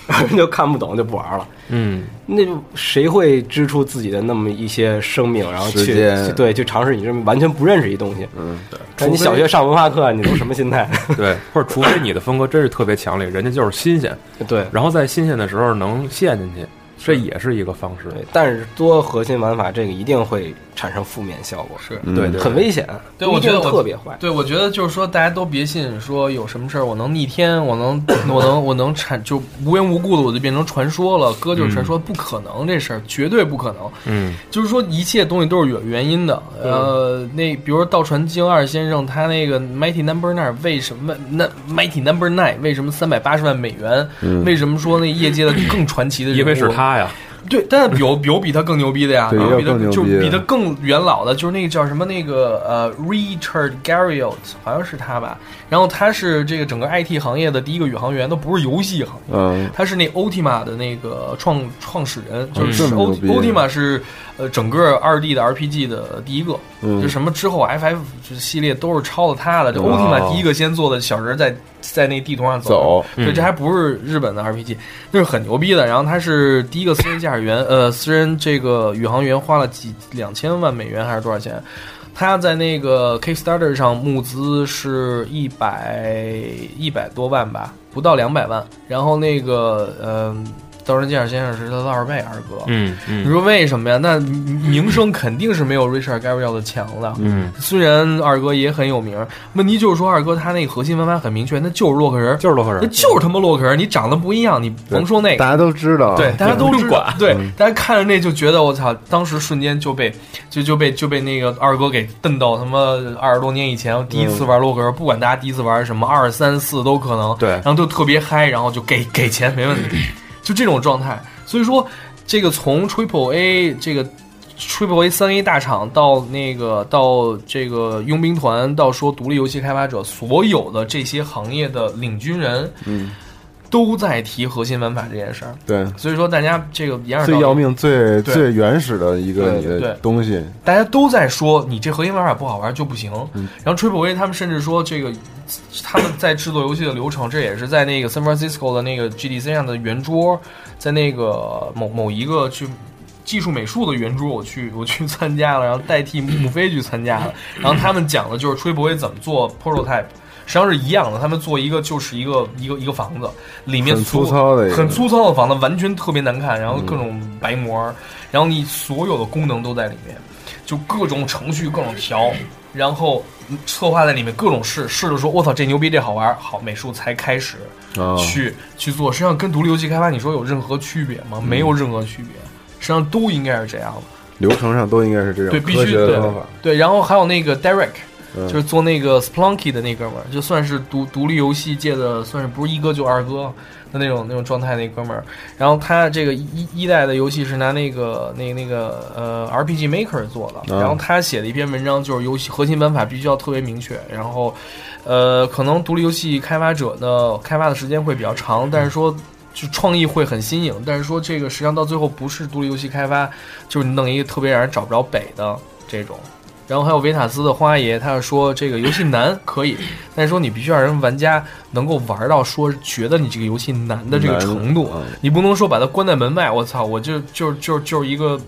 人 [LAUGHS] 就看不懂就不玩了。嗯，那就谁会支出自己的那么一些生命，然后去去对去尝试你这么完全不认识一东西？嗯，对，那你小学上文化课，你都什么心态？[COUGHS] 对，或者除非你的风格真是特别强烈，人家就是新鲜，对然后在新鲜的时候能陷进去，这也是一个方式。对，但是多核心玩法这个一定会产生负面效果，是嗯对对，很危险。对，我觉得我特别坏。对，我觉得就是说，大家都别信说有什么事儿我能逆天，我能我能我能产就无缘无故的我就变成传说了，哥就是传说，不可能，这事儿绝对不可能。嗯就是说，一切东西都是有原因的。呃，那比如说道传京二先生，他那个 Mighty Number Nine 为什么那 Mighty Number Nine 为什么三百八十万美元？嗯为什么说那业界的更传奇的人物？因为是他呀，对，但是有有比他更牛逼的呀，对有比他就比他更元老的，就是那个叫什么那个呃 Richard Garriott，好像是他吧。然后他是这个整个 IT 行业的第一个宇航员，都不是游戏行业，嗯他是那 Ultima 的那个创创始人，就嗯是 Ultima 是呃整个二 D 的 RPG 的第一个，嗯就什么之后 FF 这系列都是抄了他的。这哦 Ultima 第一个先做的小人在在那地图上走对，嗯这还不是日本的 RPG，那是很牛逼的。然后他是第一个私人驾驶员，呃，私人这个宇航员花了几两千万美元还是多少钱？他在那个 Kickstarter 上募资是一百一百多万吧，不到两百万。然后那个，嗯、道人驾驶先生是他的二倍二哥。嗯嗯你说为什么呀？那名声肯定是没有 Richard Gabriel 的强的。嗯，虽然二哥也很有名，问题就是说二哥他那个核心玩法很明确，那就是洛克人，就是洛克人那就是他妈洛克人。你长得不一样，你甭说那个，大家都知道，对，大家都管，对嗯，大家看着那就觉得我操，当时瞬间就被就就被就被那个二哥给瞪到他妈二十多年以前，第一次玩洛克人，不管大家第一次玩什么二三四都可能，对然后都特别嗨，然后就给给钱没问题，就这种状态。所以说，这个从 Triple A 这个 Triple A 三 A 大厂到那个到这个佣兵团，到说独立游戏开发者，所有的这些行业的领军人，嗯，都在提核心玩法这件事儿。对，所以说，大家这个最要命、最最原始的一个东西，大家都在说你这核心玩法不好玩就不行。嗯然后 Triple A 他们甚至说这个他们在制作游戏的流程，这也是在那个 San Francisco 的那个 GDC 上的圆桌，在那个某某一个去。技术美术的圆桌，我去 [LAUGHS] 我去参加了，然后代替穆飞去参加了。然后他们讲的就是 Triple A 怎么做 prototype，实际上是一样的。他们做一个就是一个一个一个房子，里面很粗糙的很粗糙的房子，完全特别难看，然后各种白膜，然后你所有的功能都在里面，就各种程序各种调，然后策划在里面各种试，试着说我操这牛逼这好玩，好美术才开始哦去、去做。实际上跟独立游戏开发你说有任何区别吗？没有任何区别，实际上都应该是这样的。流程上都应该是这样对，必须的。对，然后还有那个 Derek，、嗯就是做那个 Splunky 的那哥们儿，就算是独独立游戏界的，算是不是一哥就二哥的那种那种状态那哥们儿。然后他这个一一代的游戏是拿那个那个那个呃 RPG Maker 做的，啊然后他写的一篇文章就是游戏核心玩法必须要特别明确，然后呃可能独立游戏开发者呢开发的时间会比较长，但是说。就创意会很新颖，但是说这个实际上到最后不是独立游戏开发，就是你弄一个特别让人找不着北的这种。然后还有维塔斯的花爷，他是说这个游戏难可以，但是说你必须让人玩家能够玩到说觉得你这个游戏难的这个程度，你不能说把它关在门外，我操，我就就就就是一个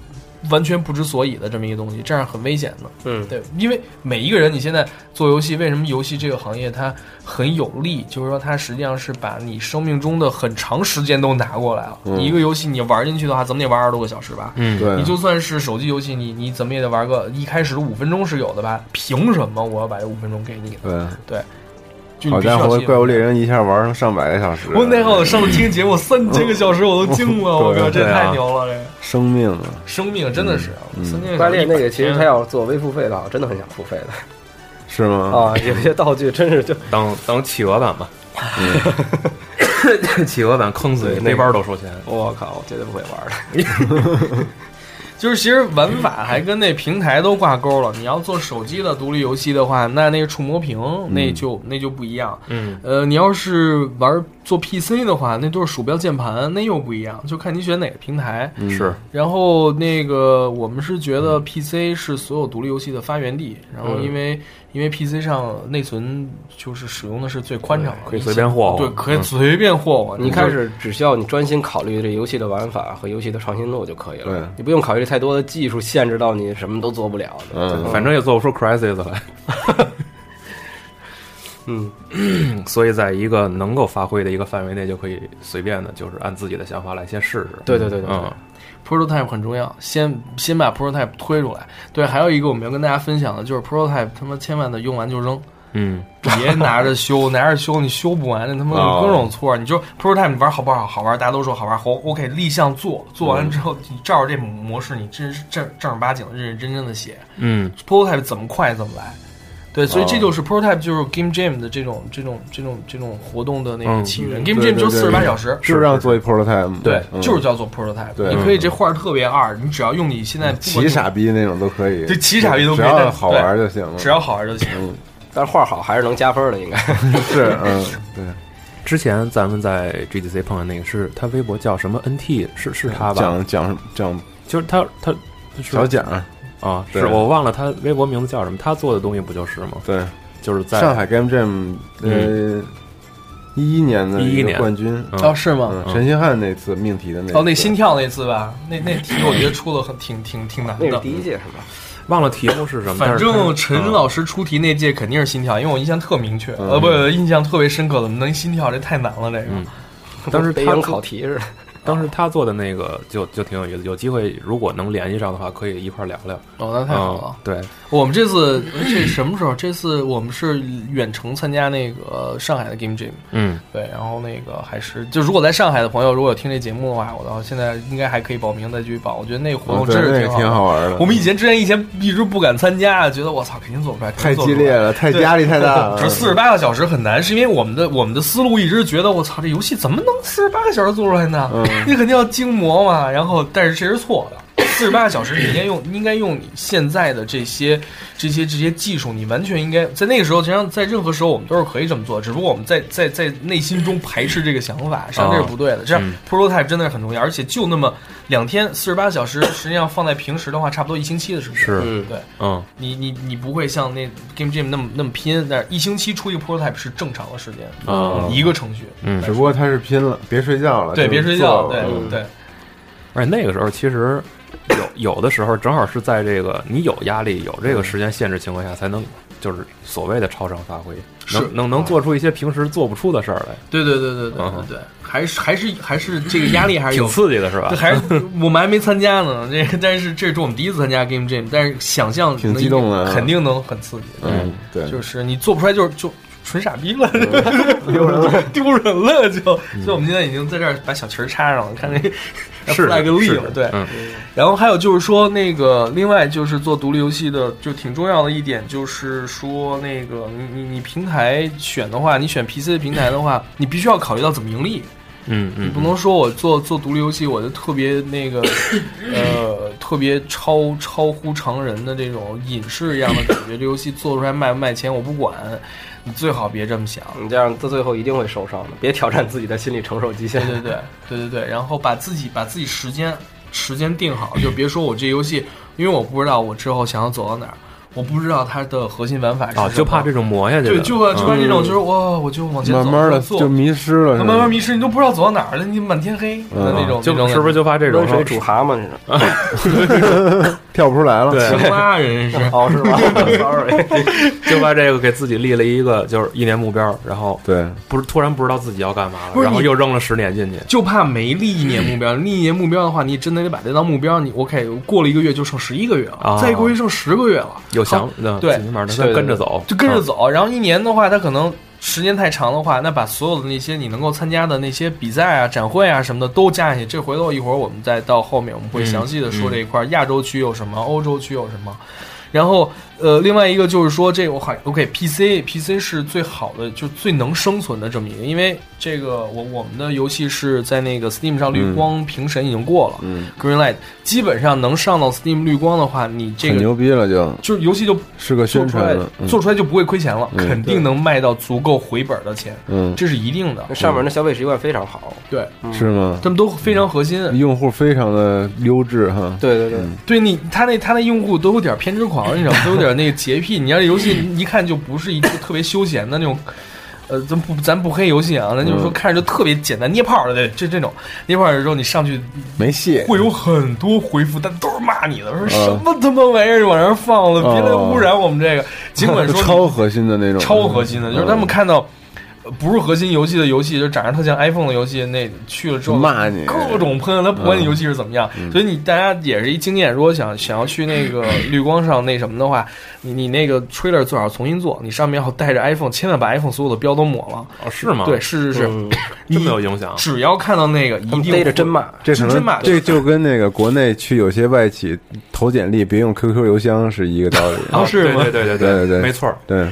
完全不知所以的这么一个东西，这样很危险的。嗯，对，因为每一个人，你现在做游戏，为什么游戏这个行业它很有利？就是说，它实际上是把你生命中的很长时间都拿过来了。嗯你一个游戏你玩进去的话，怎么也玩二十多个小时吧？嗯对你就算是手机游戏，你你怎么也得玩个一开始五分钟是有的吧？凭什么我要把这五分钟给你呢？对，对，好家伙，怪物猎人一下玩上上百个小时，我那会儿上次听节目三千个小时，我都惊了，[LAUGHS] 我靠，这太牛了！这个生命啊，生命真的是嗯三千个小时。怪猎那个其实他天要做微付费的话，我真的很想付费的 [LAUGHS] 是吗？啊！有些道具真是就当当企鹅版吧，[LAUGHS] [LAUGHS] 企鹅版坑死你，对背包都收钱。我靠，我绝对不会玩的。就是其实玩法还跟那平台都挂钩了。你要做手机的独立游戏的话，那那个触摸屏那就、那就不一样。嗯，呃，你要是玩做 PC 的话，那都是鼠标键盘，那又不一样，就看你选哪个平台。嗯是，然后那个我们是觉得 PC 是所有独立游戏的发源地，然后因为、因为 PC 上内存就是使用的是最宽敞的，可以随便霍霍对，可以嗯随便霍霍。你就开始只需要你专心考虑这游戏的玩法和游戏的创新度就可以对了，你不用考虑太多的技术限制到你什么都做不了的。嗯，反正也做不出 Crisis 来。[LAUGHS] 嗯，[CLEARS THROAT] 所以在一个能够发挥的一个范围内，就可以随便的，就是按自己的想法来先试试。对对对对对嗯，prototype 很重要，先先把 prototype 推出来。对，还有一个我们要跟大家分享的就是 prototype，他妈千万的用完就扔，嗯，[LAUGHS] 别拿着修，拿着修你修不完，那他妈有各种错。你就 prototype 你玩好不好？好玩，大家都说好玩。好，OK，立项做，做完之后你照着这模式，你真是正正儿八经、认认真真的写。嗯 prototype 怎么快怎么来，对，所以这哦就是 prototype 就是 Game Jam 的这种这种这种这种活动的那个嗯。起源。嗯 Game 对 Jam 只有对对四十八小时，就是让做一 prototype，对，嗯。就是叫做 prototype。对。你可以这画儿特别二，你只要用你现在奇傻逼那种都可以，对奇傻逼都可以只要好玩就行了，只要好玩就行。嗯，但是画好还是能加分的，应该。[LAUGHS] 是嗯 [LAUGHS] 对。之前咱们在 GDC 碰见那个是他微博叫什么 NT 是是他吧？讲讲讲就是他他小蒋啊，对是我忘了他微博名字叫什么，他做的东西不就是吗？对，就是在上海 Game Jam 呃一一年的11一年冠军嗯哦，是吗？嗯陈星汉那次命题的那次哦，那心跳那次吧，那那题我觉得出的很挺挺挺难的那是第。一届是吧？忘了题目是什么，反正陈嗯老师出题那届肯定是心跳，因为我印象特明确，嗯呃，不，印象特别深刻的，能心跳这太难了，这个。嗯当时北影他做考题似的。当时他做的那个就就挺有意思，有机会如果能联系上的话，可以一块儿聊聊。哦，那太好了嗯。对，我们这次这什么时候？这次我们是远程参加那个上海的 Game Jam，嗯，对，然后那个还是就如果在上海的朋友如果有听这节目的话，我到现在应该还可以报名再继续报。我觉得那个活动真是好挺好玩的我们以前之前以前一直不敢参加，觉得我操肯定做不出来，太激烈了，太压力太大了。只四十八个小时很难，是因为我们的我们的思路一直觉得我操，这游戏怎么能四十八个小时做出来呢？嗯你肯定要精磨嘛。然后，但是这是错的。四十八个小时，你应该用应该用你现在的这些这些这些技术，你完全应该在那个时候，实际上在任何时候我们都是可以这么做，只不过我们在在在内心中排斥这个想法，实际上这是不对的。这样嗯 prototype 真的是很重要，而且就那么两天，四十八小时，实际上放在平时的话，差不多一星期的时间。是嗯对。嗯，你你你不会像那 Game Jam 那么那么拼，但是一星期出一个 prototype 是正常的时间，嗯一个程序，嗯只不过他是拼了，别睡觉了，对，别睡觉，对对，而且那个时候其实有有的时候正好是在这个你有压力、有这个时间限制情况下，才能就是所谓的超常发挥，是能能能做出一些平时做不出的事儿来，对对对对对对嗯对，还是还是还是这个压力还是 [COUGHS] 有挺。刺激的是吧？还是我们还没参加呢，这但是这是我们第一次参加 Game Jam，但是想象挺激动的肯定能很刺激。嗯，对，就是你做不出来就是就纯傻逼了，[LAUGHS] 丢人了，丢人了就。所以我们现在已经在这儿把小旗儿插上了，看那是 flag 立了，对。嗯然后还有就是说，那个另外就是做独立游戏的，就挺重要的一点就是说，那个你你你平台选的话，你选 PC 的平台的话，你必须要考虑到怎么盈利。嗯嗯，你不能说我做做独立游戏，我就特别那个，呃，特别超超乎常人的这种隐士一样的感觉。这游戏做出来卖不卖钱我不管，你最好别这么想。你这样到最后一定会受伤的，别挑战自己的心理承受极限。对对对对对对，然后把自己把自己时间时间定好，就别说我这游戏，因为我不知道我之后想要走到哪儿，我不知道它的核心玩法是什么。啊，就怕这种磨下去的，对，就怕就怕这种就是嗯哇，我就往前走，慢慢的做。就迷失了，慢慢迷失，你都不知道走到哪儿了，你满天黑的嗯。那种，就是不是就怕这种温水煮蛤蟆似的，[LAUGHS] [LAUGHS] [LAUGHS] 跳不出来了。对青蛙人是？[LAUGHS] 哦是吧？[LAUGHS] Sorry，就把这个给自己立了一个就是一年目标，然后对，不是突然不知道自己要干嘛了，然后不是你又扔了十年进去，就怕没立一年目标，[LAUGHS] 立一年目标的话，你真的得把这当目标。你 OK，过了一个月就剩十一个月了，啊再过一个月剩十个月了，有想对起码他对对跟着走，就跟着啊走。然后一年的话，他可能时间太长的话，那把所有的那些你能够参加的那些比赛啊、展会啊什么的都加进去。这回头一会儿我们再到后面我们会详细的说这一块儿，亚洲区有什么，欧洲区有什么。然后，呃，另外一个就是说，这个我还 OK，PC，PC 是最好的，就最能生存的这么一个，因为这个我我们的游戏是在那个 Steam 上绿光评审已经过了、嗯，g r e e n Light，基本上能上到 Steam 绿光的话，你这个牛逼了就，就是游戏就是个做出来宣传了，嗯。做出来就不会亏钱了，嗯。肯定能卖到足够回本的钱，嗯，这是一定的。上面人的消费习惯非常好。对，是吗？他们都非常核心。用户非常的优质哈，对对对，对你，他那他那用户都有点偏执狂，你知道吗？都有点那个洁癖。你要这游戏一看就不是一个特别休闲的那种。呃，咱不咱不黑游戏啊，咱就是说嗯看着就特别简单，捏炮的，对，这这种捏炮的时候，你上去没戏，会有很多回复，但都是骂你的，说嗯什么他妈玩意儿你往那放了，别来污染我们这个。尽管说 [LAUGHS] 超核心的那种，超核心的，就是他们看到，不是核心游戏的游戏，就长得特像 iPhone 的游戏，那去了之后骂你各种喷，他不管你游戏是怎么样，嗯所以你大家也是一经验，如果想想要去那个绿光上那什么的话，[LAUGHS] 你你那个 trailer 最好重新做，你上面要带着 iPhone，千万把 iPhone 所有的标都抹了。哦，是吗？对，是是是，嗯这么有影响。只要看到那个，一定逮着真骂。这可能真骂这就跟那个国内去有些外企投简历别用 QQ 邮箱是一个道理。啊是吗对对对对对对没错。对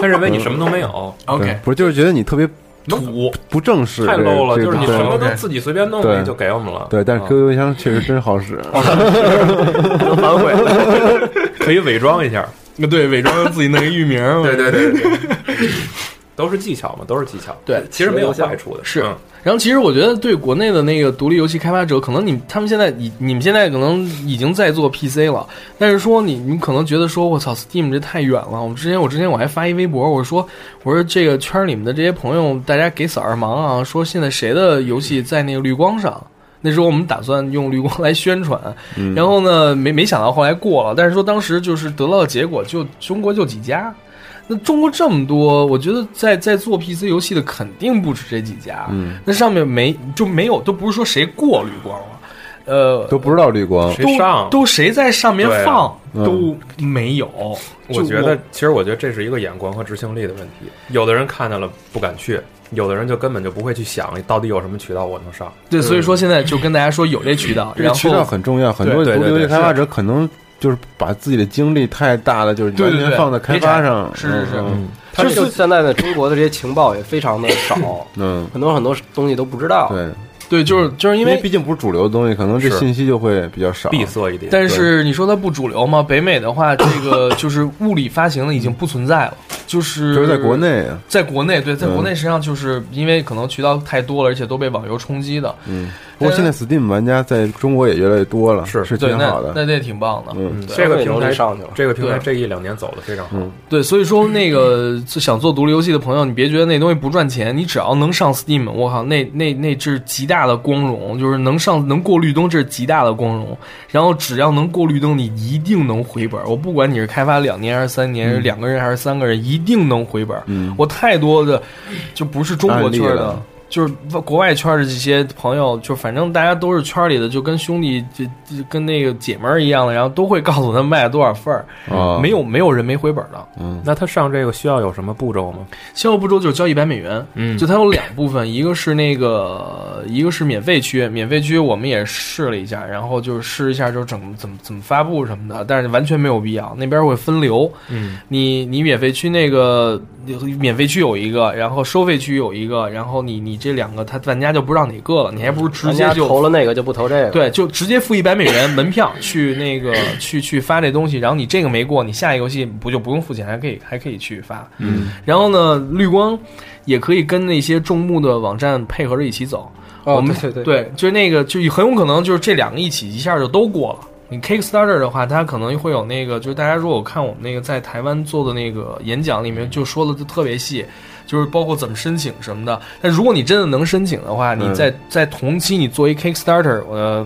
他认为你什么都没有，OK，不是就是觉得你特别土，不正式，太 low 了。就是你什么都自己随便弄，就给我们了。对，但是啊 QQ 邮箱确实真好使。[LAUGHS] 能反悔。[LAUGHS] 可以伪装一下。对，伪装自己弄一域名，对对对，都是技巧嘛，都是技巧。对其实没有坏处的。是嗯然后其实我觉得对国内的那个独立游戏开发者，可能你他们现在你你们现在可能已经在做 PC 了，但是说你你可能觉得说我操 Steam 这太远了。我之前我之前我还发一微博，我说我说这个圈里面的这些朋友，大家给色儿忙啊，说现在谁的游戏在那个绿光上。那时候我们打算用绿光来宣传，然后呢，没没想到后来过了，但是说当时就是得到的结果，就中国就几家，那中国这么多，我觉得在在做 PC 游戏的肯定不止这几家。嗯，那上面没就没有，都不是说谁过滤光了，呃，都不知道绿光，谁上都都谁在上面对啊放、嗯都没有。就我觉得，其实我觉得这是一个眼光和执行力的问题。有的人看见了不敢去，有的人就根本就不会去想到底有什么渠道我能上。对，所以说现在就跟大家说有这渠道，这然个渠道很重要，很多对对对对独立游戏开发者可能就是把自己的精力太大了，就是完对对对全放在开发上。是是是嗯他就现在的中国的这些情报也非常的少，嗯，[CLEARS THROAT] 很多很多东西都不知道。对，对，就是就是因因为为。毕竟不是主流的东西，可能这信息就会比较少。闭塞一点。但是你说它不主流吗？北美的话，[CLEARS THROAT] 这个就是物理发行的已经不存在了，就是就是在国，内啊，在国内对，在嗯国内实际上就是因为可能渠道太多了，而且都被网游冲击的，嗯。不过现在 Steam 玩家在中国也越来越多了，是是挺好的。那这也挺棒的。嗯，这个平台上去了这个平台这一两年走的非常好。嗯对，所以说那个想做独立游戏的朋友，你别觉得那东西不赚钱，你只要能上 Steam，我靠，那那那是极大的光荣，就是能上能过绿灯，这是极大的光荣。然后只要能过绿灯，你一定能回本。我不管你是开发两年还是三年，是两个人还是三个人，一定能回本。嗯我太多的就不是中国圈的。就是国外圈的这些朋友，就反正大家都是圈里的，就跟兄弟，就就跟那个姐们儿一样的，然后都会告诉他卖了多少份儿，啊，没有没有人没回本的。嗯那他上这个需要有什么步骤吗？销售步骤就是交一百美元，嗯就它有两部分，一个是那个，一个是免费区，免费区我们也试了一下，然后就是试一下，就是整怎么怎么发布什么的，但是完全没有必要，那边会分流。嗯，你你免费区那个免费区有一个，然后收费区有一个，然后你你这两个，他玩家就不知道哪个了，你还不如直接就投了那个就不投这个。，对，就直接付一百美元门票去那个 [LAUGHS] 去去发这东西，然后你这个没过，你下一个游戏不就不用付钱，还可以还可以去发。嗯，然后呢，绿光也可以跟那些众目的网站配合着一起走。哦我们对对对，就是那个，就很有可能就是这两个一起一下就都过了。你 Kickstarter 的话，它可能会有那个，就是大家如果看我们那个在台湾做的那个演讲里面，就说的就特别细，就是包括怎么申请什么的。但如果你真的能申请的话，你在在同期你做一 Kickstarter，呃。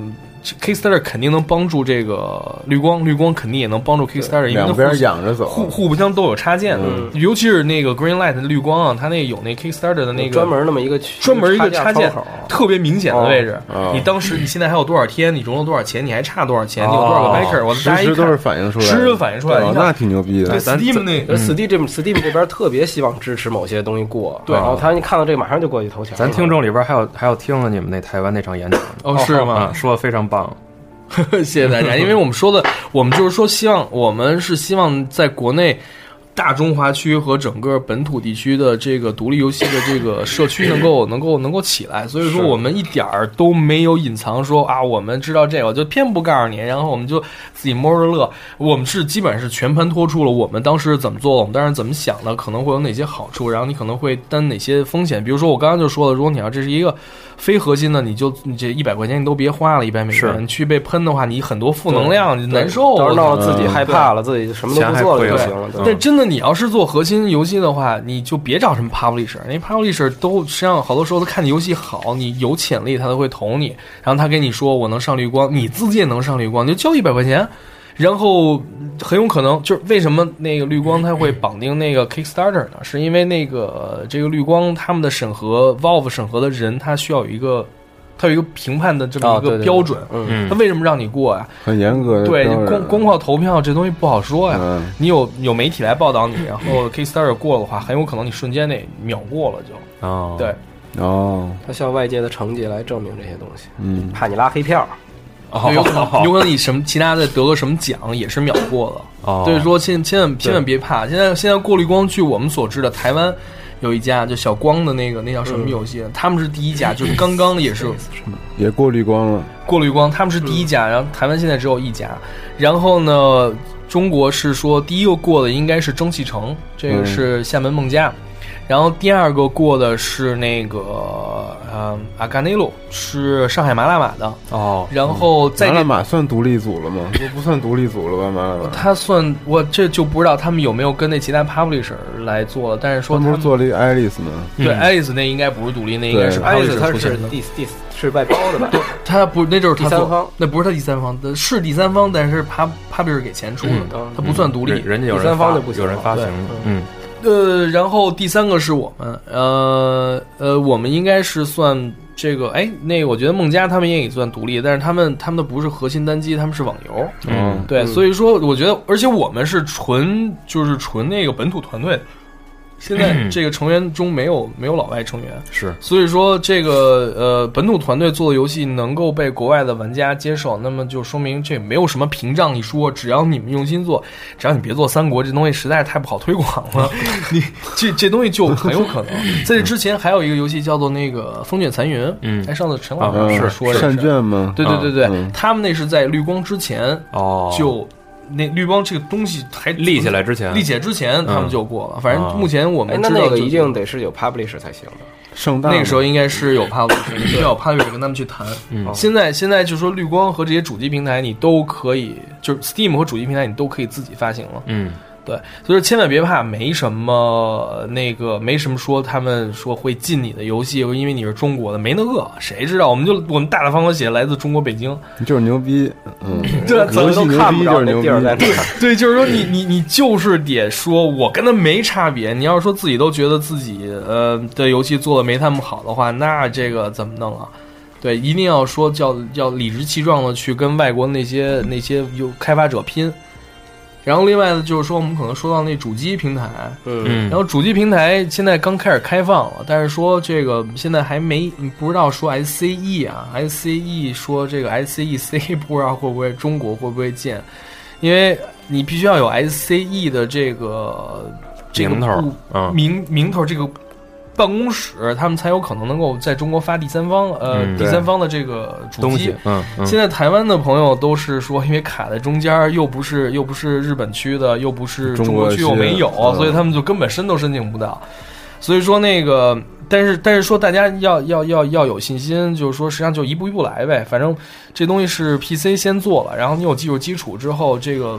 Kickstarter 肯定能帮助这个绿光，绿光肯定也能帮助 Kickstarter，因为它两边互养着走，互互不相都有插件的，尤其是那个 Greenlight 的绿光啊，它那有那 Kickstarter 的那个专门那么一个区专门一个插件口，特别明显的位置。哦你当时你现在还有多少天？你融了多少钱？你还差多少钱？你有多少个 backer？、我实时都是反映出来的，实时反映出来。哦那挺牛逼的对。Steam 那个 Steam Steam 这边特别希望支持某些东西过，对然后他一看到这个马上就过去投钱。咱听众里边还有还有听了你们那台湾那场演讲呢哦是吗啊，说的非常棒。[LAUGHS] 谢谢大家，因为我们说的，我们就是说，希望我们是希望在国内大中华区和整个本土地区的这个独立游戏的这个社区能够能够能够起来，所以说我们一点儿都没有隐藏说啊，我们知道这个，我就偏不告诉你，然后我们就自己摸着乐。我们是基本上是全盘托出了我们当时是怎么做的，我们当时怎么想的，可能会有哪些好处，然后你可能会担哪些风险。比如说我刚刚就说了，如果你要这是一个非核心的，你就你这一百块钱你都别花了，一百美元你去被喷的话，你很多负能量，你难受。到时候弄我操得自己害怕了，自己什么都不做了就行了。对但真的，你要是做核心游戏的话，你就别找什么 publisher，那 publisher 都实际上好多时候都看你游戏好，你有潜力，他都会投你，然后他跟你说我能上绿光，你自己也能上绿光，你就交一百块钱。然后很有可能就是为什么那个绿光它会绑定那个 Kickstarter 呢？是因为那个这个绿光他们的审核 Valve 审核的人，他需要有一个他有一个评判的这么一啊对对个标准。嗯他为什么让你过呀？很严格的对，标准光光靠投票这东西不好说呀。嗯你有有媒体来报道你，然后 Kickstarter 过的话，很有可能你瞬间内秒过了就。哦，对，哦，他需要外界的成绩来证明这些东西，嗯，怕你拉黑票。哦有可能有可能你什么其他的得个什么奖也是秒过的。哦，所以说千千万千万别怕。现在现在过滤光，据我们所知的，台湾有一家就小光的那个那叫什么游戏，他们是第一家，就是刚刚也是 [LAUGHS] 也过滤光了，过滤光，他们是第一家，然后台湾现在只有一家。然后呢，中国是说第一个过的应该是蒸汽城，这个是厦门梦家。然后第二个过的是那个嗯阿甘内路，是上海麻辣马的。哦，然后麻辣马算独立组了吗？都不算独立组了吧？麻辣马，他算我这就不知道他们有没有跟那其他 publisher 来做了，但是说他他们不是做了一个爱丽丝吗？对爱丽丝那应该不是独立，那应该是对爱丽丝是。第第是外包的吧？他不，那就是他第三方，那不是他第三方，的是第三方，但是 pub publisher 给钱出的嗯，他不算独立人。家有第人发三方就不行有人发行对，嗯，呃，然后第三个是我们，呃呃，我们应该是算这个，哎，那个我觉得孟佳他们也算独立，但是他们他们的不是核心单机，他们是网游，嗯，对，所以说我觉得，而且我们是纯就是纯那个本土团队，现在这个成员中没有没有老外成员，是所以说这个呃本土团队做的游戏能够被国外的玩家接受，那么就说明这没有什么屏障一说，只要你们用心做，只要你别做三国这东西实在太不好推广了，[LAUGHS] 你这这东西就很有可能。[LAUGHS] 在这之前还有一个游戏叫做那个《风卷残云》，嗯哎，上次陈老啊师嗯说的善卷吗？对对对对，嗯他们那是在绿光之前哦，就。那绿光这个东西还立起来之前立起来之前，他们就过了。反正目前我们知道就那个一定得是有 publisher 才行的。圣诞那个时候应该是有 publisher，需要有 publisher 跟他们去谈。嗯现在现在就说绿光和这些主机平台，你都可以，就是 Steam 和主机平台你都可以自己发行了。嗯，对，所以说千万别怕，没什么那个，没什么说他们说会禁你的游戏，因为你是中国的，没那个，谁知道？我们就我们大大方方写来自中国北京，就是牛逼，[LAUGHS] 嗯，[LAUGHS] 对，游戏牛逼就是牛逼地，儿在哪儿？[LAUGHS] 对，就是说你你你就是得说我跟他没差别。你要是说自己都觉得自己呃的游戏做的没他们好的话，那这个怎么弄啊？对，一定要说叫要理直气壮的去跟外国那些那些有开发者拼。然后另外呢，就是说我们可能说到那主机平台，嗯，然后主机平台现在刚开始开放了，但是说这个现在还没不知道说 SCE 啊，SCE 说这个 SCEC [LAUGHS] 不知道会不会中国会不会建，因为你必须要有 SCE 的这个这个名头部嗯。名名头这个办公室，他们才有可能能够在中国发第三方呃、嗯第三方的这个主机现在台湾的朋友都是说，因为卡在中间儿，又不是又不是日本区的，又不是中国区，又没有，嗯所以他们就根本申都申请不到。所以说那个，但是但是说大家要要要要有信心，就是说实际上就一步一步来呗。反正这东西是 PC 先做了，然后你有技术基础之后，这个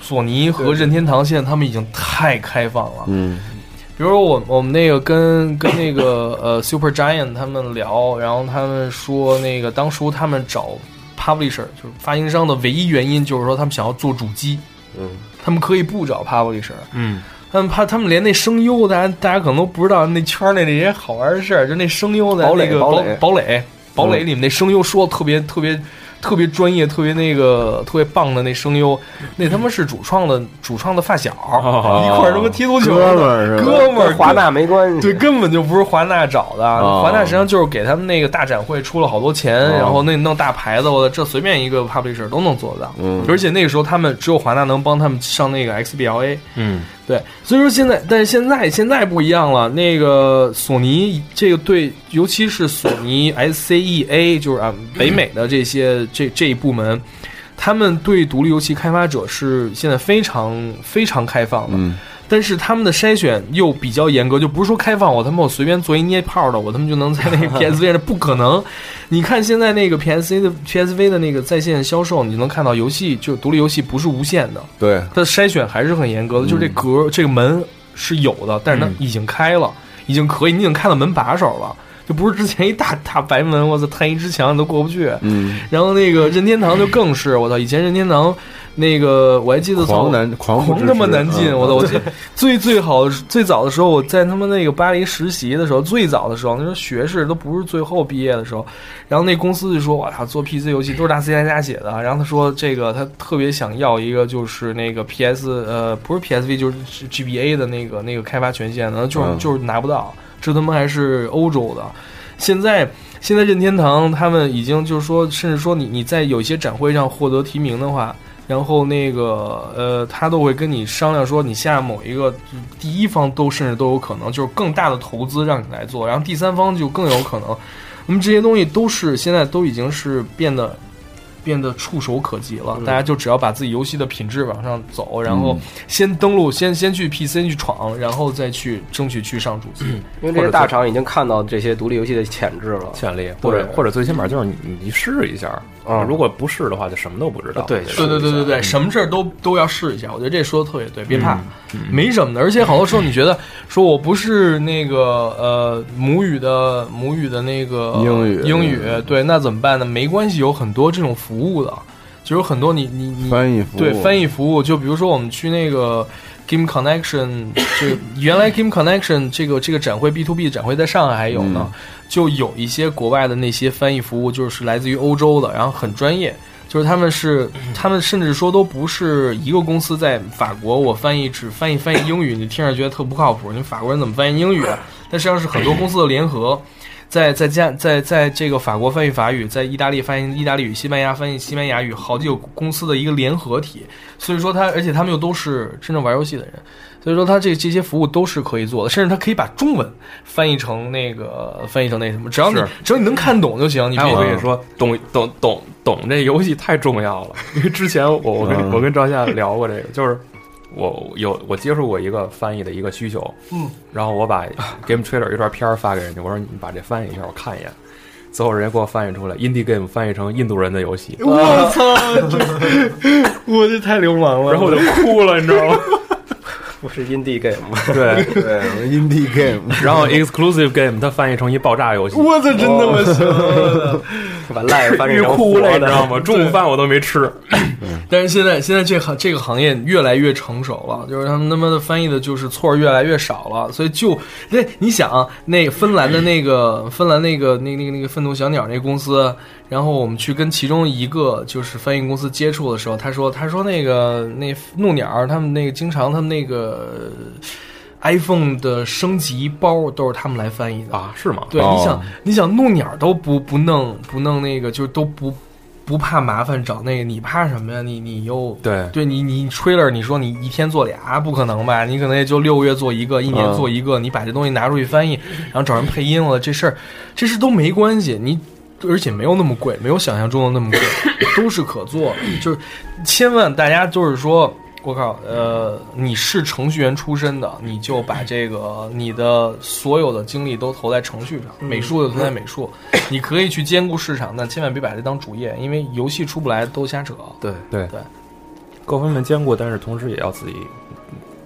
索尼和任天堂现在他们已经太开放了。嗯，比如说我我们那个跟 [COUGHS] 跟那个呃 Super Giant 他们聊，然后他们说那个当初他们找 publisher 就是发行商的唯一原因就是说他们想要做主机，嗯，他们可以不找 publisher，嗯，他们怕他们连那声优，大家大家可能都不知道那圈内那些好玩的事儿，就那声优的那个堡垒。堡垒堡垒里面那声优说特别特别。特别专业、特别那个、特别棒的那声优，那他妈是主创的主创的发小，哦一块儿他妈踢足球哥们儿？哥们儿华纳没关系。对，根本就不是华纳找的，哦华纳实际上就是给他们那个大展会出了好多钱，哦然后那弄大牌子，我这随便一个 publisher 都能做到。嗯而且那个时候他们只有华纳能帮他们上那个 XBLA。嗯，对，所以说现在，但是现在现在不一样了。那个索尼这个对，尤其是索尼 SCEA，就是啊北美的这些这这一部门，他们对独立游戏开发者是现在非常非常开放的。但是他们的筛选又比较严格，就不是说开放我他妈我随便做一捏炮的，我他妈就能在那个 [LAUGHS] PSV 上，不可能。你看现在那个 PSV 的 PSV 的那个在线销售，你就能看到游戏就独立游戏不是无限的，对，它的筛选还是很严格的，就是这格这个门是有的，但是它已经开了，已经可以，你已经看到门把手了。就不是之前一大大白门，我操，探一只墙你都过不去。嗯，然后那个任天堂就更是，我操，以前任天堂那个我还记得狂难狂不狂他妈难进，嗯我操！我 [LAUGHS] 记得最最好的最早的时候，我在他们那个巴黎实习的时候，最早的时候，那时候学士都不是最后毕业的时候，然后那公司就说：“我操，做 PC 游戏都是大 C 加加写的。”然后他说这个他特别想要一个就是那个 PS 呃不是 PSV 就是 GBA 的那个那个开发权限，然后就就是拿不到，这他妈还是欧洲的。现在现在任天堂他们已经就是说，甚至说你你在有一些展会上获得提名的话，然后那个呃，他都会跟你商量说，你下某一个第一方都甚至都有可能就是更大的投资让你来做，然后第三方就更有可能。那么这些东西都是现在都已经是变得变得触手可及了，大家就只要把自己游戏的品质往上走，然后先登录，先先去 PC 去闯，然后再去争取去上主机。因为这些大厂已经看到这些独立游戏的潜质了。潜力，或者对或者最起码就是你你你试一下，嗯如果不试的话，就什么都不知道。对对对对对对，什么事儿都都要试一下。我觉得这说的特别对，别怕，嗯没什么的。而且好多时候你觉得说我不是那个呃母语的母语的那个英语英语，对，那怎么办呢？没关系，有很多这种服务的，就有很多你你你翻译服务对翻译服务，就比如说我们去那个 Game Connection，这个原来 Game Connection 这个这个展会 B to B 的展会在上海还有呢，嗯就有一些国外的那些翻译服务，就是来自于欧洲的，然后很专业。就是他们是，他们甚至说都不是一个公司在法国，我翻译只翻译翻译英语，你听着觉得特不靠谱。你法国人怎么翻译英语啊？但实际上是很多公司的联合，在在加在在这个法国翻译法语，在意大利翻译意大利语，西班牙翻译西班牙语，好几个公司的一个联合体。所以说他，而且他们又都是真正玩游戏的人，所以说他这这些服务都是可以做的，甚至他可以把中文翻译成那个翻译成那什么，只要你只要你能看懂就行。你我跟你说，懂懂懂懂这游戏太重要了，因为之前我我跟、嗯我跟赵夏聊过这个，就是我有我接触过一个翻译的一个需求，嗯，然后我把 Game Trailer 一段片儿发给人家，我说你把这翻译一下，我看一眼。最后人家给我翻译出来，Indie Game 翻译成印度人的游戏，我操！[LAUGHS] 我这太流氓了。然后我就哭了，你知道吗？[LAUGHS] 不是 indie game，对，对，indie game，然后 Exclusive Game 它翻译成一爆炸游戏，我操，真他妈行！把 live 翻译欲成哭了，你知道吗？[LAUGHS] 中午饭我都没吃。[LAUGHS] 但是现在现在这行这个行业越来越成熟了，就是他们他妈的翻译的就是错儿越来越少了，所以就那你想啊那芬兰的那个芬兰那个那那个那个愤怒小鸟那公司，然后我们去跟其中一个就是翻译公司接触的时候，他说他说那个那怒鸟他们那个经常他们那个。iPhone 的升级包都是他们来翻译的啊？是吗？对，哦你想，你想弄鸟都不不弄不弄那个，就都不不怕麻烦找那个，你怕什么呀？你你又对对你你 trailer，你说你一天做俩不可能吧？你可能也就六个月做一个，一年做一个，你把这东西拿出去翻译，然后找人配音了，这事儿这事都没关系，你。而且没有那么贵，没有想象中的那么贵，都是可做的。就是千万大家就是说，我靠，呃，你是程序员出身的，你就把这个你的所有的精力都投在程序上，美术就投在美术。你可以去兼顾市场，但千万别把这当主业，因为游戏出不来都瞎扯。对对对，各方面兼顾，但是同时也要自己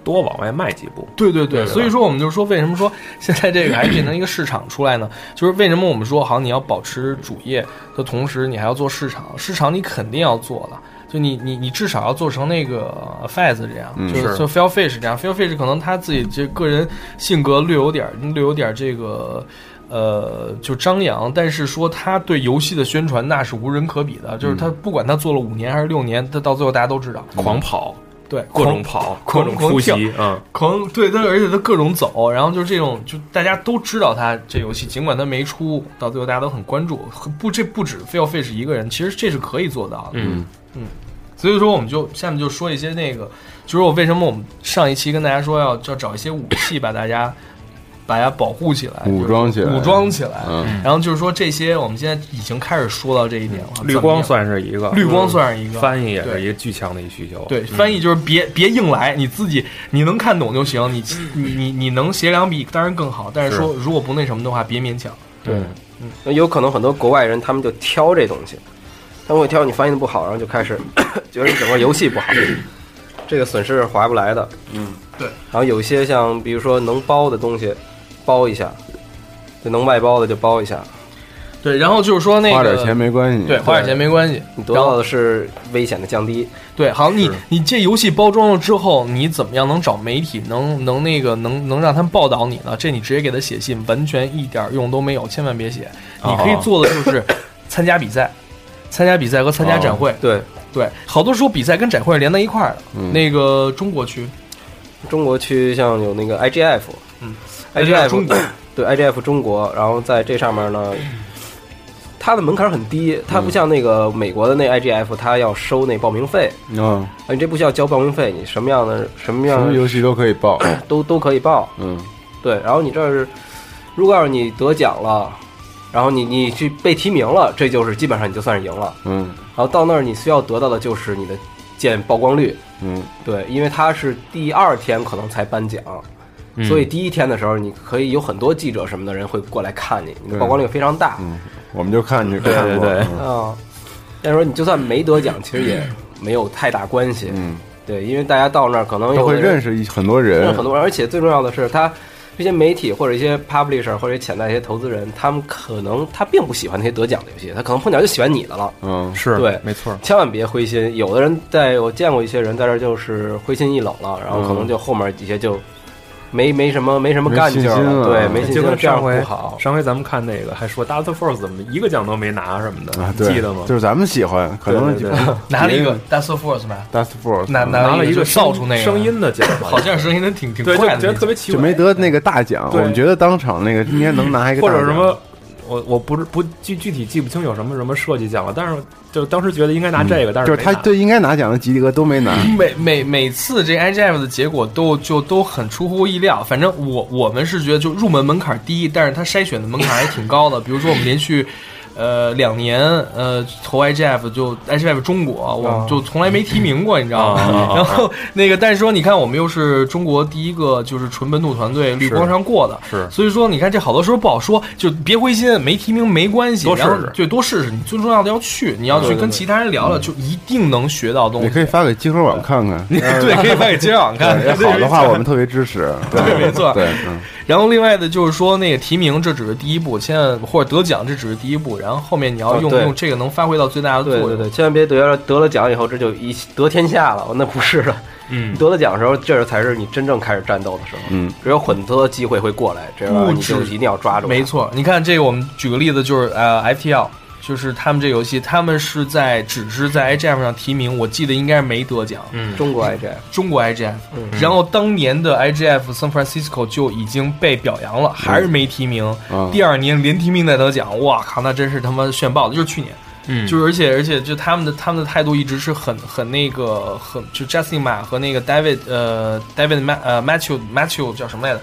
多往外迈几步。对对对，对所以说我们就说，为什么说现在这个还变成一个市场出来呢？就是为什么我们说，好，你要保持主业的同时，你还要做市场，市场你肯定要做的。就你你你至少要做成那个 Faz 这样，嗯就是是就 Fail Fish 这样，Fail Fish 可能他自己这个人性格略有点儿略有点儿这个。呃，就张扬，但是说他对游戏的宣传那是无人可比的，就是他不管他做了五年还是六年，他到最后大家都知道，狂跑，对，各种跑，各种出狂跳席，嗯，狂对，他而且他各种走，然后就是这种，就大家都知道他这游戏，尽管他没出，到最后大家都很关注。不，这不止 Fail Fish 一个人，其实这是可以做到的。嗯嗯，所以说我们就下面就说一些那个，就是我为什么我们上一期跟大家说要要找一些武器把大家把大家保护起来，武装起来武装起来。嗯然后就是说这些，我们现在已经开始说到这一点了。绿光算是一个，绿光算是一个翻译也是一个巨强的一需求。对，嗯翻译就是别别硬来，你自己你能看懂就行，你你你你能写两笔当然更好，但是说如果不那什么的话，别勉强。对，那有可能很多国外人他们就挑这东西，他们会挑你翻译的不好，然后就开始 [COUGHS] 觉得你整个游戏不好，这个损失是划不来的。嗯，对。然后有一些像比如说能包的东西，包一下，就能外包的就包一下。对，然后就是说那个花点钱没关系，对，花点钱没关系，你得到的是危险的降低。对，好，你你这游戏包装了之后，你怎么样能找媒体能能那个能能让他们报道你呢？这你直接给他写信，完全一点用都没有，千万别写。你可以做的就是 [COUGHS] 参加比赛，参加比赛和参加展会。对。对，好多时候比赛跟展会连在一块儿的。那个中国区，中国区像有那个 IGF，嗯。IGF 中国。[CLEARS THROAT] 对 IGF 中国，然后在这上面呢，它的门槛很低，它不像那个美国的那 IGF，它要收那报名费，嗯，啊你这不需要交报名费，你什么样的什么什样的么游戏都可以报，[CLEARS THROAT] 都都可以报，嗯。对，然后你这是，如果要是你得奖了，然后你你去被提名了，这就是基本上你就算是赢了，嗯。然后到那儿你需要得到的就是你的见曝光率，嗯。对，因为它是第二天可能才颁奖，所以第一天的时候，你可以有很多记者什么的人会过来看你，你的曝光率非常大。嗯，我们就看你看过，对对嗯。啊，但是说你就算没得奖，其实也没有太大关系。嗯，对，因为大家到那儿可能都会认识一很多人。认识很，多人，而且最重要的是，他这些媒体或者一些 publisher 或者潜在一些投资人，他们可能他并不喜欢那些得奖的游戏，他可能碰巧就喜欢你的了。嗯是对没错，千万别灰心，有的人在我见过一些人在这儿就是灰心一冷了，然后可能就后面几些就没没什么没什么干劲儿对，没信就心，这样跟上回不好。上回咱们看那个还说 Dust Force 怎么一个奖都没拿什么的，啊，记得吗？就是咱们喜欢，可能对对对 [LAUGHS] 拿了一个 Dust Force 吧，Dust Force 拿拿了一个扫出那个声音的奖，[LAUGHS] 好像声音的挺挺对，就快的，觉得特别奇怪就，没得那个大奖，我们觉得当场那个应该能拿一个大奖或者什么，我我不是不具具体记不清有什么什么设计奖了，但是就当时觉得应该拿这个，但就是是他对应该拿奖的吉利哥都没拿，每每每次这 IGF 的结果都就都很出乎意料，反正我我们是觉得就入门门槛低，但是它筛选的门槛还挺高的。比如说我们连续呃两年呃投 IGF 就 IGF 中国，我们就从来没提名过，你知道吗？啊 [LAUGHS] 然后那个但是说你看我们又是中国第一个就是纯本土团队绿光上过的，是所以说你看这好多时候不好说，就别灰心，没提名没关系，多试然后试对多试试。你最重要的要去，你要去跟其他人聊聊，就一定能学到东西。你可以发给集合网看看，[LAUGHS] 对，可以发给街网看。对好的话我们特别支持，[LAUGHS] 对，没错。对，嗯然后另外的就是说，那个提名这只是第一步，现在或者得奖这只是第一步，然后后面你要用哦用这个能发挥到最大的作用。对对对，千万别得了得了奖以后，这就一得天下了，[LAUGHS] 那不是的。嗯得了奖的时候，这才是你真正开始战斗的时候。嗯，只有很多机会会过来，这样你就一定要抓住。没，错，你看这个，我们举个例子，就是呃，FTL，就是他们这游戏，他们是在只是在 IGF 上提名，我记得应该是没得奖。嗯中国 IGF 中国 IGF，、嗯然后当年的 IGF San Francisco 就已经被表扬了，还是没提名。啊第二年连提名带得奖，哇靠，那真是他妈炫爆的！就是去年，嗯就是而且而且就他们的他们的态度一直是很很那个很就 Justin 马和那个 David 呃 David Ma 呃 Matthew Matthew 叫什么来着？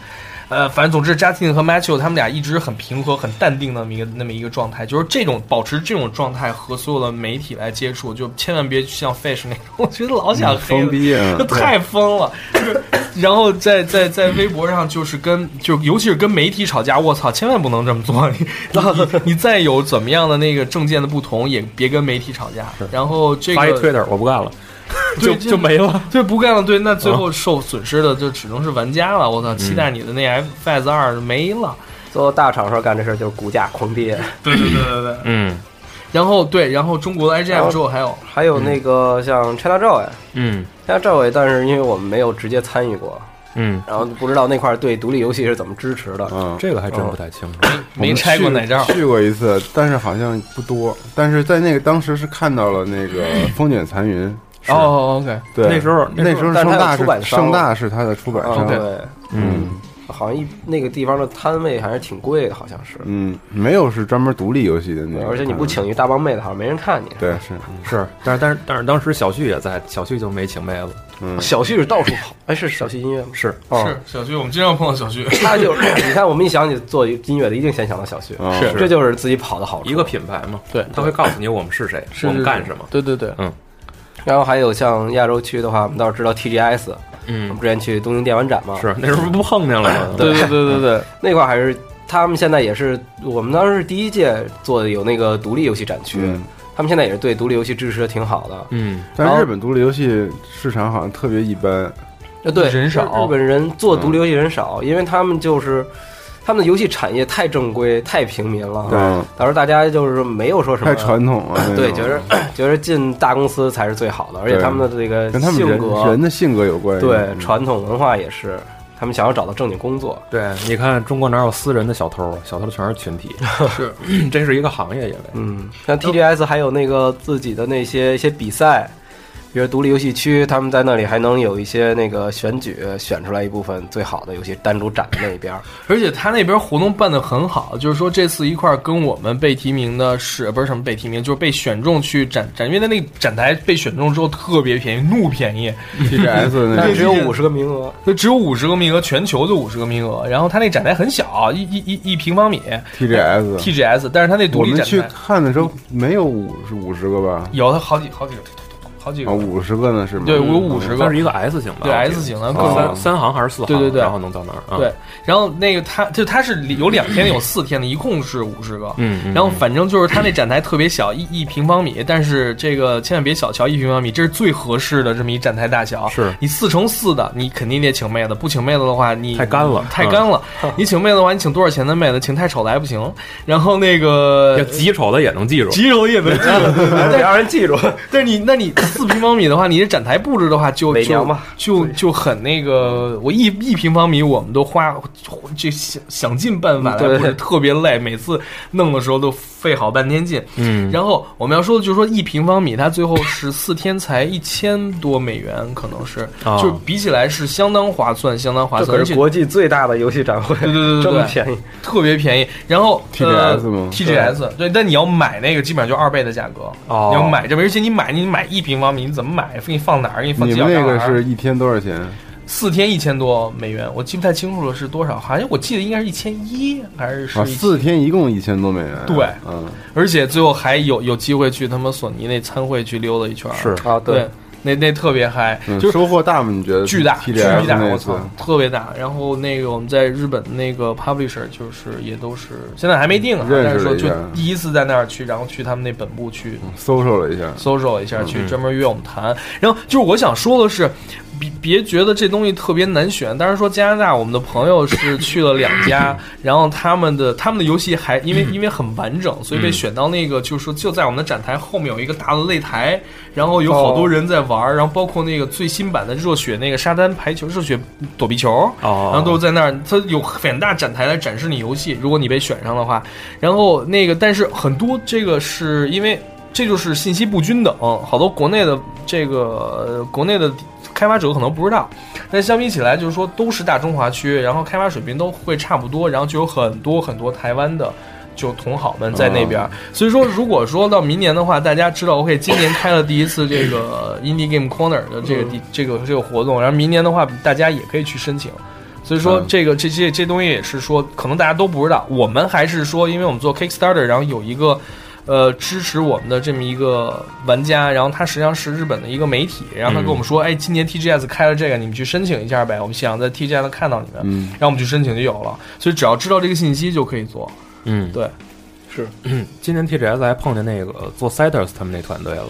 呃，反正总之，Justin 和 Matthew 他们俩一直很平和、很淡定的那么一个那么一个状态，就是这种保持这种状态和所有的媒体来接触，就千万别像 Fish 那种，我觉得老想黑了太疯了。就是 [COUGHS] 然后在在在微博上，就是跟就尤其是跟媒体吵架，我操，千万不能这么做。你你再有怎么样的那个政见的不同，也别跟媒体吵架。然后这发一我不干了，就就没了。就，不干了。对，那最后受损失的就只能是玩家了。我操，期待你的那 F Faz 二没了。做大厂时候干这事儿就是股价狂跌。对对对对对。嗯然后对，然后中国的 IGF 之后还有还有那个像 China Joy，嗯 China Joy，但是因为我们没有直接参与过，嗯，然后不知道那块儿对独立游戏是怎么支持的。嗯，这个还真不太清楚。没拆过奶罩。去过一次，但是好像不多。但是在那个当时是看到了那个风卷残云，哦，OK，对，那时候那时候盛大是出版商。盛大是他的出版商，对，嗯。好像一那个地方的摊位还是挺贵的，好像是。嗯，没有是专门独立游戏的那，而且你不请一大帮妹子，好像没人看你。对是，是，但是但是但是当时小旭也在，小旭就没请妹子。嗯，小旭是到处跑，哎，是小旭音乐吗？是。哦。是小旭，我们经常碰到小旭。[LAUGHS] 他就是，你看，我们一想起做音乐的，一定先想到小旭，哦是，这就是自己跑的好处。一个品牌嘛，对。他会告诉你我们是谁，我们干什么。对对对，然后还有像亚洲区的话，我们倒是知道 TGS，嗯。我嗯们，之前去东京电玩展嘛，是那时候不碰见了吗？[LAUGHS] 对对对对对，那块儿还是他们现在也是，我们当时是第一届做的有那个独立游戏展区，嗯。他们现在也是对独立游戏支持的挺好的。嗯。但是日本独立游戏市场好像特别一般，呃，对，人少。日本人做独立游戏人少，因为他们就是他们的游戏产业太正规、太平民了，对导致大家就是没有说什么太传统了 [CLEARS THROAT] 对，种觉得 [CLEARS THROAT] 觉得进大公司才是最好的，而且他们的这个跟他们人性格、人的性格有关系。对嗯传统文化也是，他们想要找到正经工作。对，你看中国哪有私人的小偷？小偷全是群体，是，[CLEARS THROAT] 这是一个行业，因为嗯，像 TGS 还有那个自己的那些一些比赛，比如独立游戏区，他们在那里还能有一些那个选举，选出来一部分最好的游戏单独展在那边。而且他那边活动办得很好，就是说这次一块儿跟我们被提名的是不是什么被提名，就是被选中去展展，因为他那个展台被选中之后特别便宜，怒便宜 [LAUGHS] TGS [LAUGHS] 那只有五十个名额，就只有五十个名额，全球就五十个名额。然后他那展台很小，一一一一平方米 TGS TGS，但是他那独我们去立展台看的时候没有五十五十个吧？有他好几好几个，好几个啊，，五十个呢是吗？对，我有五十个，它是一个 S 型的，对 S 型的，各三三行还是四行？对对对然后能到那儿。嗯对，然后那个它就它是有两天有四天的，一共是五十个。嗯嗯然后反正就是它那展台特别小，一一平方米，但是这个千万别小瞧一平方米，这是最合适的这么一展台大小。是你四乘四的，你肯定得请妹子，不请妹子的话，你太干了太干了。你请妹子的话，你请多少钱的妹子？请太丑的还不行。然后那个要极丑的也能记住。极丑也能记住，[LAUGHS] 得让人记住。但是你，那你四平方米的话，你这展台布置的话就，就就就很那个。我一一平方米，我们都花就想想尽办法来对布置，特别累，每次弄的时候都费好半天劲。嗯，然后我们要说的就是说，一平方米它最后是四天才一千多美元，可能是，哦就比起来是相当划算，相当划算，而且这可是国际最大的游戏展会，对对对对这么便宜。特别便宜。然后 TGS 吗 t g s 对，但你要买那个，基本上就二倍的价格。哦你要买这，而且你买你买一平方米，你怎么买？给你放哪儿？给你放你角们那个是一天多少钱？四天一千多美元，我记不太清楚了是多少，好像我记得应该是一千一还是是啊，一四天一共一千多美元。对嗯，而且最后还有有机会去他妈索尼那参会去溜达一圈儿。是啊，对，那那特别嗨，嗯就是收获大吗？你觉得巨大，巨大，我操，特别大。然后那个我们在日本那个 publisher 就是也都是现在还没定啊，但是说就第一次在那儿去，然后去他们那本部去搜索了一下，搜索一下，去嗯专门约我们谈。然后就是我想说的是，别别觉得这东西特别难选。当然说加拿大，我们的朋友是去了两家，[LAUGHS] 然后他们的他们的游戏还因为因为很完整，所以被选到那个就是说就在我们的展台后面有一个大的擂台，然后有好多人在玩，然后包括那个最新版的热血那个沙滩排球、热血躲避球，哦，然后都是在那儿，它有很大展台来展示你游戏，如果你被选上的话。然后那个，但是很多这个是因为这就是信息不均等，好多国内的这个、呃国内的开发者可能不知道。但相比起来，就是说都是大中华区，然后开发水平都会差不多，然后就有很多很多台湾的。就同好们在那边，哦所以说，如果说到明年的话，大家知道，OK，今年开了第一次这个 Indie Game Corner 的这个第、这个这个活动，然后明年的话，大家也可以去申请。所以说嗯，这个这些这东西也是说，可能大家都不知道。我们还是说，因为我们做 Kickstarter，然后有一个呃支持我们的这么一个玩家，然后他实际上是日本的一个媒体，然后他跟我们说，哎，今年 TGS 开了这个，你们去申请一下呗。我们想在 TGS 看到你们，嗯，然后我们去申请就有了。所以只要知道这个信息就可以做。嗯，对，是今年 TGS 还碰见那个做 Siders 他们那团队了。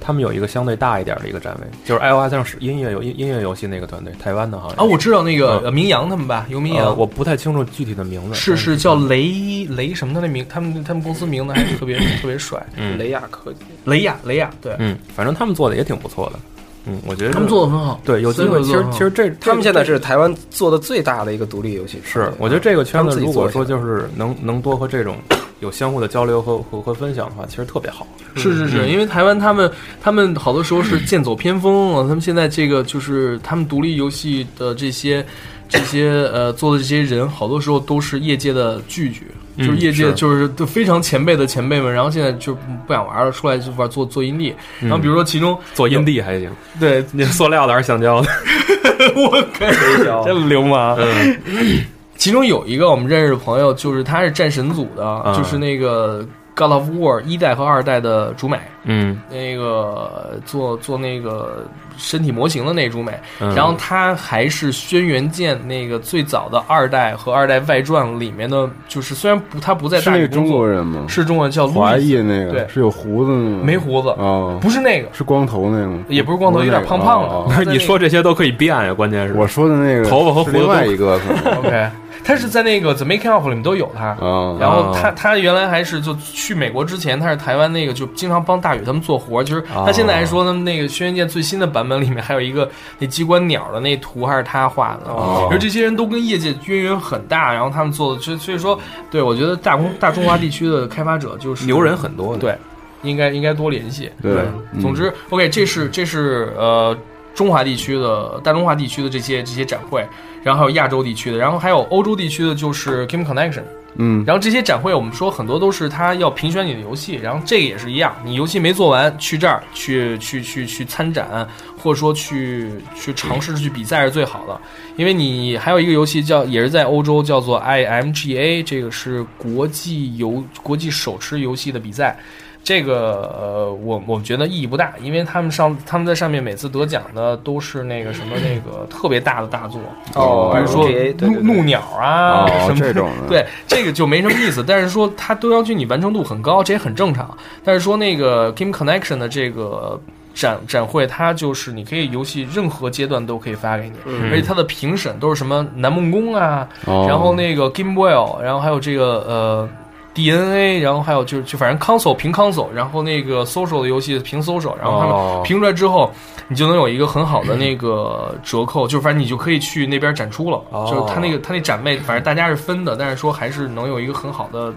他们有一个相对大一点的一个站位，就是 iOS 上是音乐游音音乐游戏那个团队，台湾的好像啊，我知道那个明阳他们吧，游明阳，呃我不太清楚具体的名字，是是叫雷雷什么的那名，他们他们公司名字还特别 [COUGHS] 特别帅，嗯。雷亚科技，雷亚雷亚，对，嗯，反正他们做的也挺不错的，嗯，我觉得他们做的很好，对有机会，其实其实这他们现在是台湾做的最大的一个独立游戏，是，我觉得这个圈子如果说就是能能多和这种有相互的交流和和和分享的话，其实特别好。是是是，嗯因为台湾他们他们好多时候是剑走偏锋啊，他们现在这个就是他们独立游戏的这些这些呃做的这些人，好多时候都是业界的巨巨。嗯就是业界就是都非常前辈的前辈们，然后现在就不想玩了，出来就玩做做阴地。然后比如说其中做阴地还行，对，[LAUGHS] 那塑料的还是橡胶的？[LAUGHS] 我靠，真流氓。嗯其中有一个我们认识的朋友，就是他是战神组的，嗯就是那个 God of War 一代和二代的主美。嗯，那个做做那个身体模型的那主美，嗯。然后他还是轩辕剑那个最早的二代和二代外传里面的，就是虽然不他不在大理工作国人吗？是中国人叫华裔那个，对。是有胡子？没胡子哦，不是那个，是光头那个吗？也不是光头不有点胖胖的。哦。他在那 [LAUGHS] 你说这些都可以变呀，关键是。我说的那个头发和胡子是另外一个 [LAUGHS] OK，他是在那个 The Making of 里面都有他。哦然后他他原来还是就去美国之前，他是台湾那个就经常帮大宇他们做活儿。就是他现在还说呢，那个轩辕剑最新的版本里面还有一个那机关鸟的那图还是他画的。哦而这些人都跟业界渊源很大，然后他们做的，所以所以说，对我觉得大中大中华地区的开发者就是牛人很多的对，应该应该多联系。对嗯总之，OK，这是这是呃中华地区的大中华地区的这些这些展会，然后还有亚洲地区的，然后还有欧洲地区的，就是 Game Connection。嗯，然后这些展会，我们说很多都是他要评选你的游戏，然后这个也是一样，你游戏没做完，去这儿去去去去参展，或者说去去尝试去比赛是最好的，因为你还有一个游戏叫也是在欧洲叫做 IMGA，这个是国际游国际手持游戏的比赛。这个呃，我我觉得意义不大，因为他们上他们在上面每次得奖的都是那个什么那个特别大的大作哦比如说怒怒鸟啊、哦什么这种的对这个就没什么意思。但是说它都要求你完成度很高，这也很正常。但是说那个 Game Connection 的这个展展会，它就是你可以游戏任何阶段都可以发给你，嗯而且它的评审都是什么南梦宫啊，哦然后那个 Game Boy，然后还有这个呃。DNA，然后还有就是就反正 console 平 console，然后那个 social 的游戏平 social，然后他哦们评出来之后，你就能有一个很好的那个 [CLEARS THROAT] 折扣，就反正你就可以去那边展出了。哦就是他那个他那展位，反正大家是分的，但是说还是能有一个很好的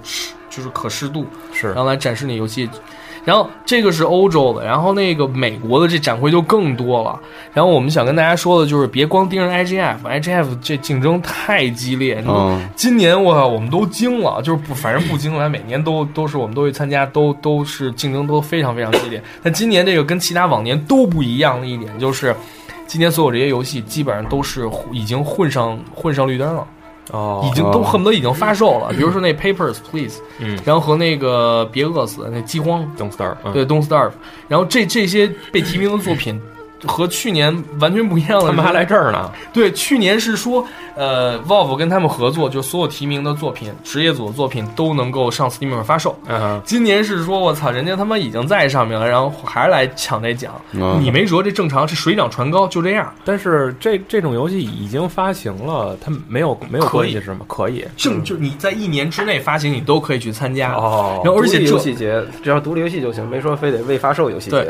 就是可视度，是然后来展示你游戏。然后这个是欧洲的，然后那个美国的这展会就更多了。然后我们想跟大家说的就是，别光盯着 IGF，IGF 这竞争太激烈。嗯今年我靠，我们都惊了，就是不，反正不惊了，每年都都是我们都会参加，都都是竞争都非常非常激烈。但今年这个跟其他往年都不一样的一点就是，今年所有这些游戏基本上都是已经混上混上绿灯了。哦。已经都恨不得已经发售了，比如说那 Papers Please，嗯。然后和那个别饿死那饥荒，Don't Starve，嗯。对 Don't Starve，然后这这些被提名的作品和去年完全不一样的，他们还来这儿呢。对，去年是说，呃，Valve 跟他们合作，就所有提名的作品，职业组的作品都能够上 Steam 上发售。嗯，今年是说，我操，人家他妈已经在上面了，然后还来抢这奖，嗯你没辙，这正常，这水涨船高，就这样。但是这这种游戏已经发行了，它没有没有可以关系是吗？可以，正就你在一年之内发行，你都可以去参加。哦然后而且这独立游戏节只要独立游戏就行，没说非得未发售游戏节对。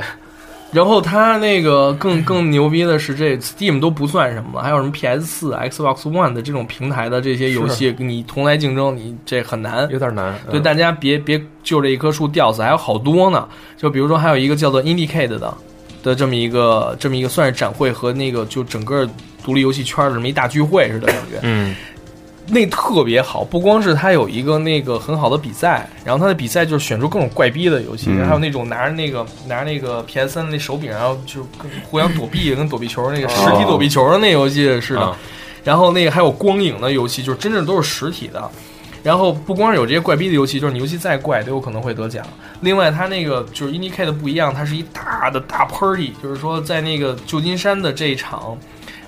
然后它那个更更牛逼的是，这 Steam 都不算什么了，还有什么 PS 四、Xbox One 的这种平台的这些游戏，你同来竞争，你这很难，有点难。对，嗯大家别别就这一棵树吊死，还有好多呢。就比如说，还有一个叫做 Indicate 的的这么一个这么一个算是展会和那个就整个独立游戏圈的这么一大聚会似的感觉。嗯，那特别好，不光是它有一个那个很好的比赛，然后它的比赛就是选出各种怪逼的游戏，嗯还有那种拿着那个拿着那个 PS 三的那手柄，然后就跟互相躲避，跟躲避球那个实体躲避球的那游戏似的。啊然后那个还有光影的游戏，就是真正都是实体的。然后不光是有这些怪逼的游戏，就是你游戏再怪都有可能会得奖。另外，它那个就是 Indicate 不一样，它是一大的大 party，就是说在那个旧金山的这一场，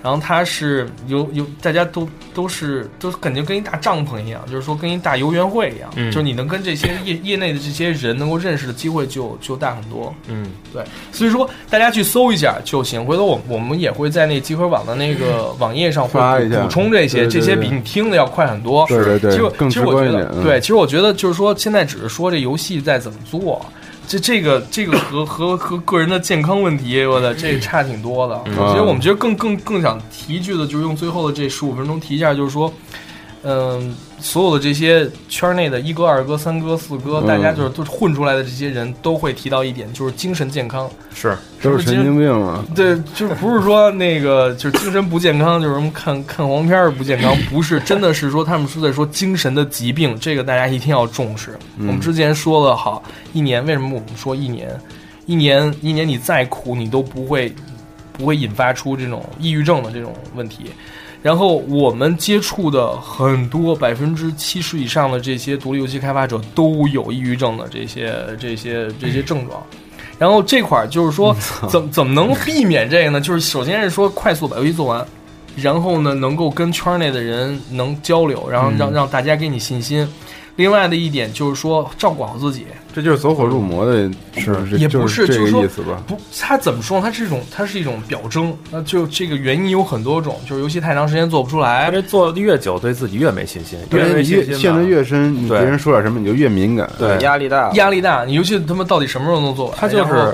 然后它是有有大家都都是都感觉跟一大帐篷一样，就是说跟一大游园会一样，嗯就是你能跟这些业业内的这些人能够认识的机会就就大很多。嗯，对，所以说大家去搜一下就行。回头我我们也会在那集合网的那个网页上会补补充这些，对对这些比你听的要快很多。对对对其实其实我觉得对，其实我觉得就是说现在只是说这游戏在怎么做。这这个这个和和和个人的健康问题，我的这差挺多的。嗯其实我们觉得更更更想提一句的，就是用最后的这十五分钟提一下，就是说，嗯，所有的这些圈内的一哥、二哥、三哥、四哥，嗯大家就是都是混出来的这些人，都会提到一点，就是精神健康。是都是神经病啊！对，就是不是说那个就是精神不健康，就是什么看看黄片儿不健康，不是，真的是说他们是在说精神的疾病，这个大家一定要重视。嗯我们之前说了好一年，为什么我们说一年？一年一年你再苦，你都不会不会引发出这种抑郁症的这种问题。然后我们接触的很多百分之七十以上的这些独立游戏开发者都有抑郁症的这些这些这些症状。然后这块儿就是说，怎怎么能避免这个呢？就是首先是说快速把游戏做完，然后呢能够跟圈内的人能交流，然后让、嗯让大家给你信心。另外的一点就是说照顾好自己，这就是走火入魔的，是也不是这就是说个意思吧？不，它怎么说呢？它是一种，它是一种表征。那就这个原因有很多种，就是游戏太长时间做不出来，这做的越久，对自己越没信心，越没信心吧越陷得越深，你别人说点什么你就越敏感。对压力大，压力大。你游戏他妈到底什么时候能做完？他就是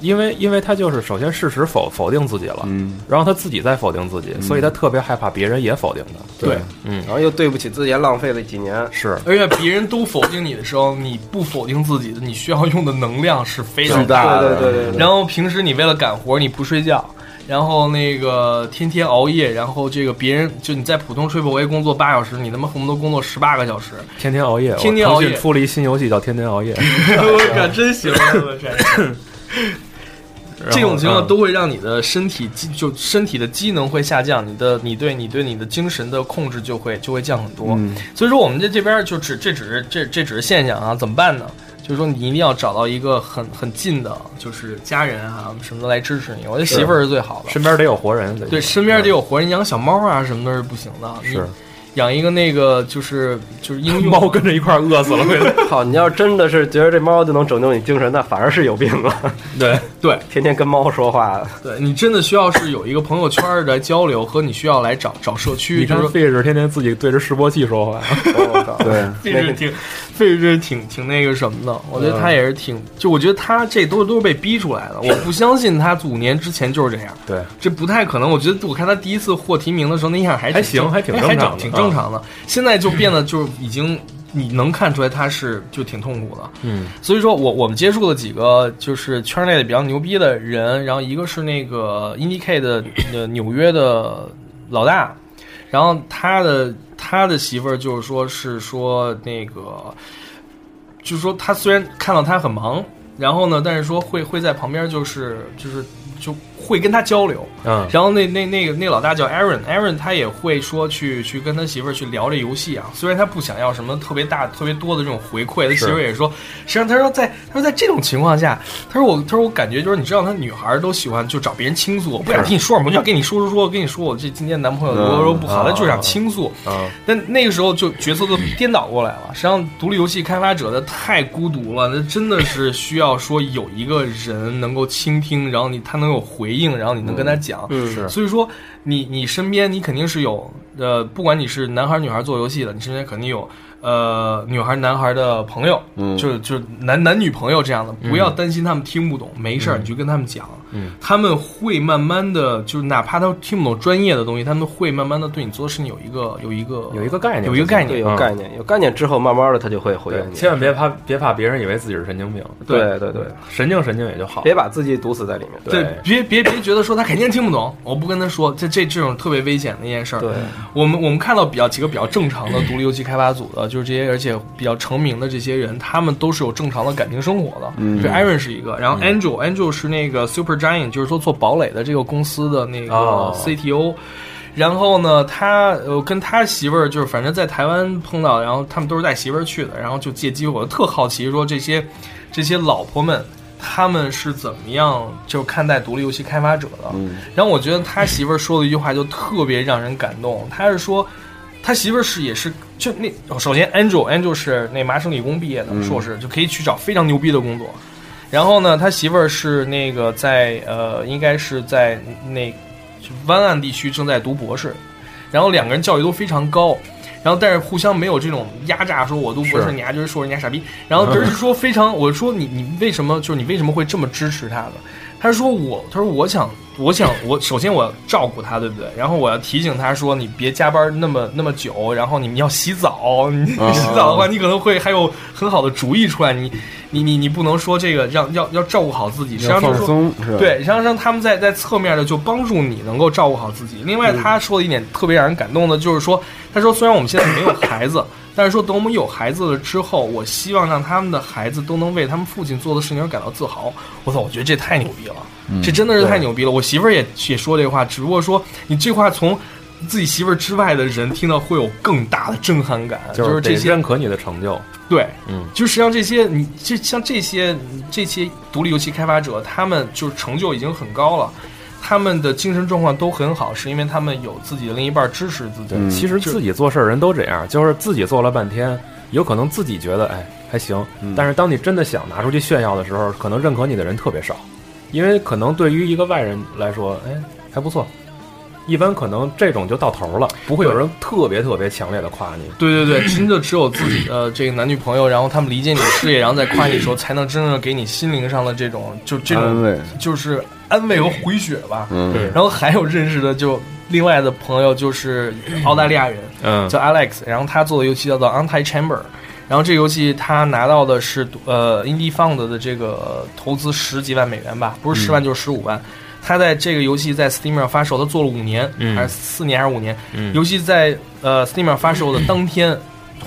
因为因为他就是首先事实否否定自己了，嗯，然后他自己在否定自己，所以他特别害怕别人也否定他。对，嗯，然后又对不起自己，浪费了几年。是，而且别人都否定你的时候，你不否定自己的，你需要用的能量是非常大的。对对对对然后平时你为了赶活，你不睡觉。然后那个天天熬夜，然后这个别人就你在普通 Triple A 工作八小时，你他妈恨不得工作十八个小时，天天熬夜，天天熬夜。腾讯出了一新游戏叫《天天熬夜》，[LAUGHS] 我靠，真行！[LAUGHS] 这种情况都会让你的身体机就身体的机能会下降，你的你对你对你的精神的控制就会就会降很多。嗯所以说我们这这边就只这只是这这只是现象啊，怎么办呢？就是说你一定要找到一个很很近的，就是家人啊什么的来支持你。我觉得媳妇儿是最好的，身边得有活人，对，身边得有活人，养小猫啊什么的是不行的。你是养一个那个就是就是应用猫跟着一块儿饿死了。[LAUGHS] 好，你要真的是觉得这猫就能拯救你精神，那反而是有病了。[LAUGHS] 对对，天天跟猫说话，对你真的需要是有一个朋友圈儿的交流，和你需要来找找社区。你看就是说费氏天天自己对着示波器说话，对，[LAUGHS] 费是挺，费是挺挺那个什么的。我觉得他也是挺，就我觉得他这都都是被逼出来的。我不相信他五年之前就是这样，对，这不太可能。我觉得我看他第一次获提名的时候，那样还还行还挺哎正常的挺正常的。现在就变得就是已经。你能看出来他是就挺痛苦的，嗯，所以说我我们接触了几个就是圈内的比较牛逼的人，然后一个是那个 Indie K 的呃纽约的老大，然后他的他的媳妇儿就是说是说那个，就是说他虽然看到他很忙，然后呢，但是说会会在旁边就是就是就会跟他交流，嗯，然后那那那个那个老大叫 Aaron，Aaron 他也会说去去跟他媳妇儿去聊这游戏啊。虽然他不想要什么特别大、特别多的这种回馈，他媳妇儿也说，实际上他说在他说在这种情况下，他说我他说我感觉就是你知道，他女孩都喜欢就找别人倾诉，我不想听你说什么，我就想跟你说说说，跟你说我这今天男朋友如何如何不好，他就想倾诉。嗯，但那个时候就角色都颠倒过来了。实际上，独立游戏开发者的太孤独了，那真的是需要说有一个人能够倾听，然后你他能有回应，然后你能跟他讲。嗯是所以说，你你身边你肯定是有呃，不管你是男孩女孩做游戏的，你身边肯定有呃女孩男孩的朋友，嗯。就是就是男男女朋友这样的，不要担心他们听不懂，没事儿你就跟他们讲，嗯。他们会慢慢的，就是哪怕他听不懂专业的东西，他们会慢慢的对你做的事情有一个有一个有一个概念，有一个概，念。有概念，有概念之后，慢慢的他就会回对应，你。千万别怕别怕别人以为自己是神经病，对。对对，神经神经也就好，别把自己堵死在里面。对，别别别觉得说他肯定听不懂，我不跟他说，这这这种特别危险的一件事儿。对，我们我们看到比较几个比较正常的独立游戏开发组的，就是这些而且比较成名的这些人，他们都是有正常的感情生活的。嗯这 Aaron 是一个，然后 Angel、Angel 是那个 Super Giant，就是说做堡垒的这个公司的那个哦 CTO。然后呢，他呃跟他媳妇儿就是反正在台湾碰到，然后他们都是带媳妇儿去的，然后就借机会，我特好奇说这些这些老婆们他们是怎么样就看待独立游戏开发者的。嗯然后我觉得他媳妇儿说的一句话就特别让人感动，他是说。他媳妇儿是也是就那哦首先 Angel Angel 是那麻省理工毕业的嗯硕士，就可以去找非常牛逼的工作。然后呢，他媳妇儿是那个在呃，应该是在那就湾岸地区正在读博士，然后两个人教育都非常高，然后但是互相没有这种压榨，说我读博士你丫就是说人家傻逼，然后而是说非常，我说你你为什么就是你为什么会这么支持他的？他说我他说我想我想我首先我要照顾他，对不对？然后我要提醒他说你别加班那么那么久，然后你们要洗澡，你啊洗澡的话你可能会还有很好的主意出来，你你你你不能说这个让要要照顾好自己，实际上就是说？对，实际上让他们在在侧面的就帮助你能够照顾好自己。另外，他说的一点特别让人感动的，就是说，他说虽然我们现在没有孩子，但是说等我们有孩子了之后，我希望让他们的孩子都能为他们父亲做的事情而感到自豪。我操，我觉得这太牛逼了，这真的是太牛逼了。我媳妇儿也也说这话，只不过说你这话从自己媳妇儿之外的人听到会有更大的震撼感，就是得这些认可你的成就。对，嗯，就实际上这些你这像这些这些独立游戏开发者，他们就是成就已经很高了。他们的精神状况都很好，是因为他们有自己的另一半支持自己。嗯其实自己做事儿人都这样，就是自己做了半天，有可能自己觉得哎还行，嗯但是当你真的想拿出去炫耀的时候，可能认可你的人特别少，因为可能对于一个外人来说，哎还不错。一般可能这种就到头了，不会有人特别特别强烈的夸你。对对对，真的只有自己的这个男女朋友，然后他们理解你的事业，然后再夸你的时候，才能真正给你心灵上的这种就这种安慰就是安慰和回血吧。嗯对然后还有认识的就另外的朋友就是澳大利亚人，嗯叫 Alex，然后他做的游戏叫做 Anti Chamber，然后这个游戏他拿到的是呃 Indie Fund 的这个投资十几万美元吧，不是十万就是十五万。他在这个游戏在 Steam 上发售，他做了五年，嗯还是四年还是五年？嗯游戏在呃 Steam 上发售的当天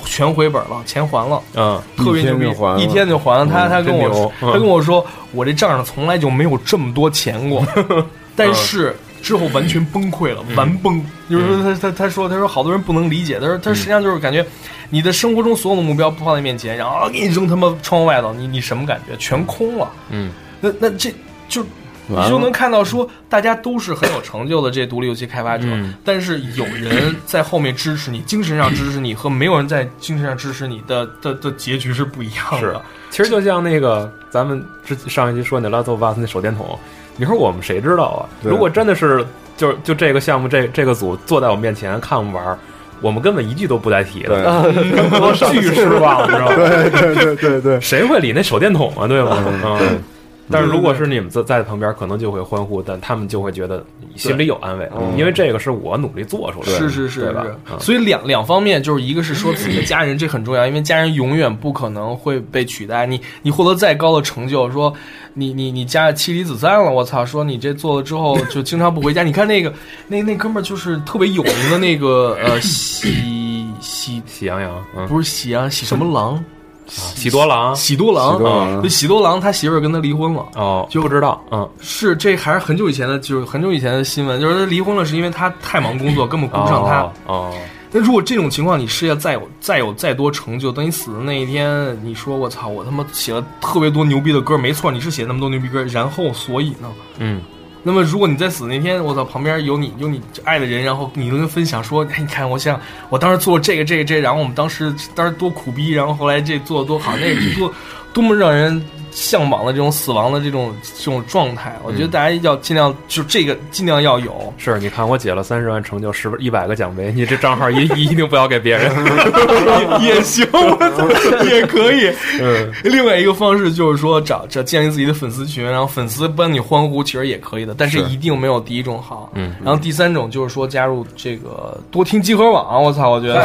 全回本了，钱还了。嗯，特别牛逼一天就还，了。他他跟我他跟我说，我这账上从来就没有这么多钱过，[LAUGHS] 但是之后完全崩溃了，完崩。就是说他他他说他说好多人不能理解，他说他实际上就是感觉你的生活中所有的目标不放在面前，然后啊给你扔他妈窗户外头，你你什么感觉？全空了。嗯，那那这就。你就能看到说，大家都是很有成就的这些独立游戏开发者，嗯但是有人在后面支持你，精神上支持你，和没有人在精神上支持你的的的结局是不一样是的。，其实就像那个咱们之上一期说那 Last of Us 那手电筒，你说我们谁知道啊？如果真的是就就这个项目这这个组坐在我面前看我们玩儿，我们根本一句都不带提的，我巨失望，你知道吗？[LAUGHS] 对对对对对，谁会理那手电筒啊？对吗？嗯嗯。但是如果是你们在在旁边，可能就会欢呼，但他们就会觉得心里有安慰，因为这个是我努力做出来的，是是是对吧？所以两两方面，就是一个是说自己的家人，这很重要，因为家人永远不可能会被取代。你你获得再高的成就，说你你你家妻离子散了，我操！说你这做了之后就经常不回家。你看那个那那哥们儿就是特别有名的那个呃喜喜 [LAUGHS] 喜羊羊，嗯，不是喜羊喜什么狼喜多郎，喜多郎喜多郎啊，喜多郎他媳妇儿跟他离婚了。哦，就不知道，嗯，是，这还是很久以前的，就是很久以前的新闻，就是他离婚了，是因为他太忙工作，根本顾不上他。哦哦，那如果这种情况，你事业再有再有再多成就，等你死的那一天，你说我操，我他妈写了特别多牛逼的歌，没错，你是写那么多牛逼歌，然后所以呢？嗯，那么如果你在死那天，我操，旁边有你有你爱的人，然后你能分享说，哎，你看，我想我当时做这个这个这个，然后我们当时当时多苦逼，然后后来这做的多好，那多多么让人向往的这种死亡的这种这种状态。我觉得大家要尽量就这个尽量要有。是，你看我解了三十万成就，十一百个奖杯，你这账号一 [LAUGHS] 一定不要给别人。[LAUGHS] 也也行，也可以。[LAUGHS] 嗯，另外一个方式就是说找找建立自己的粉丝群，然后粉丝帮你欢呼，其实也可以的，但是一定没有第一种好。嗯，然后第三种就是说加入这个多听集合网，我操，我觉得，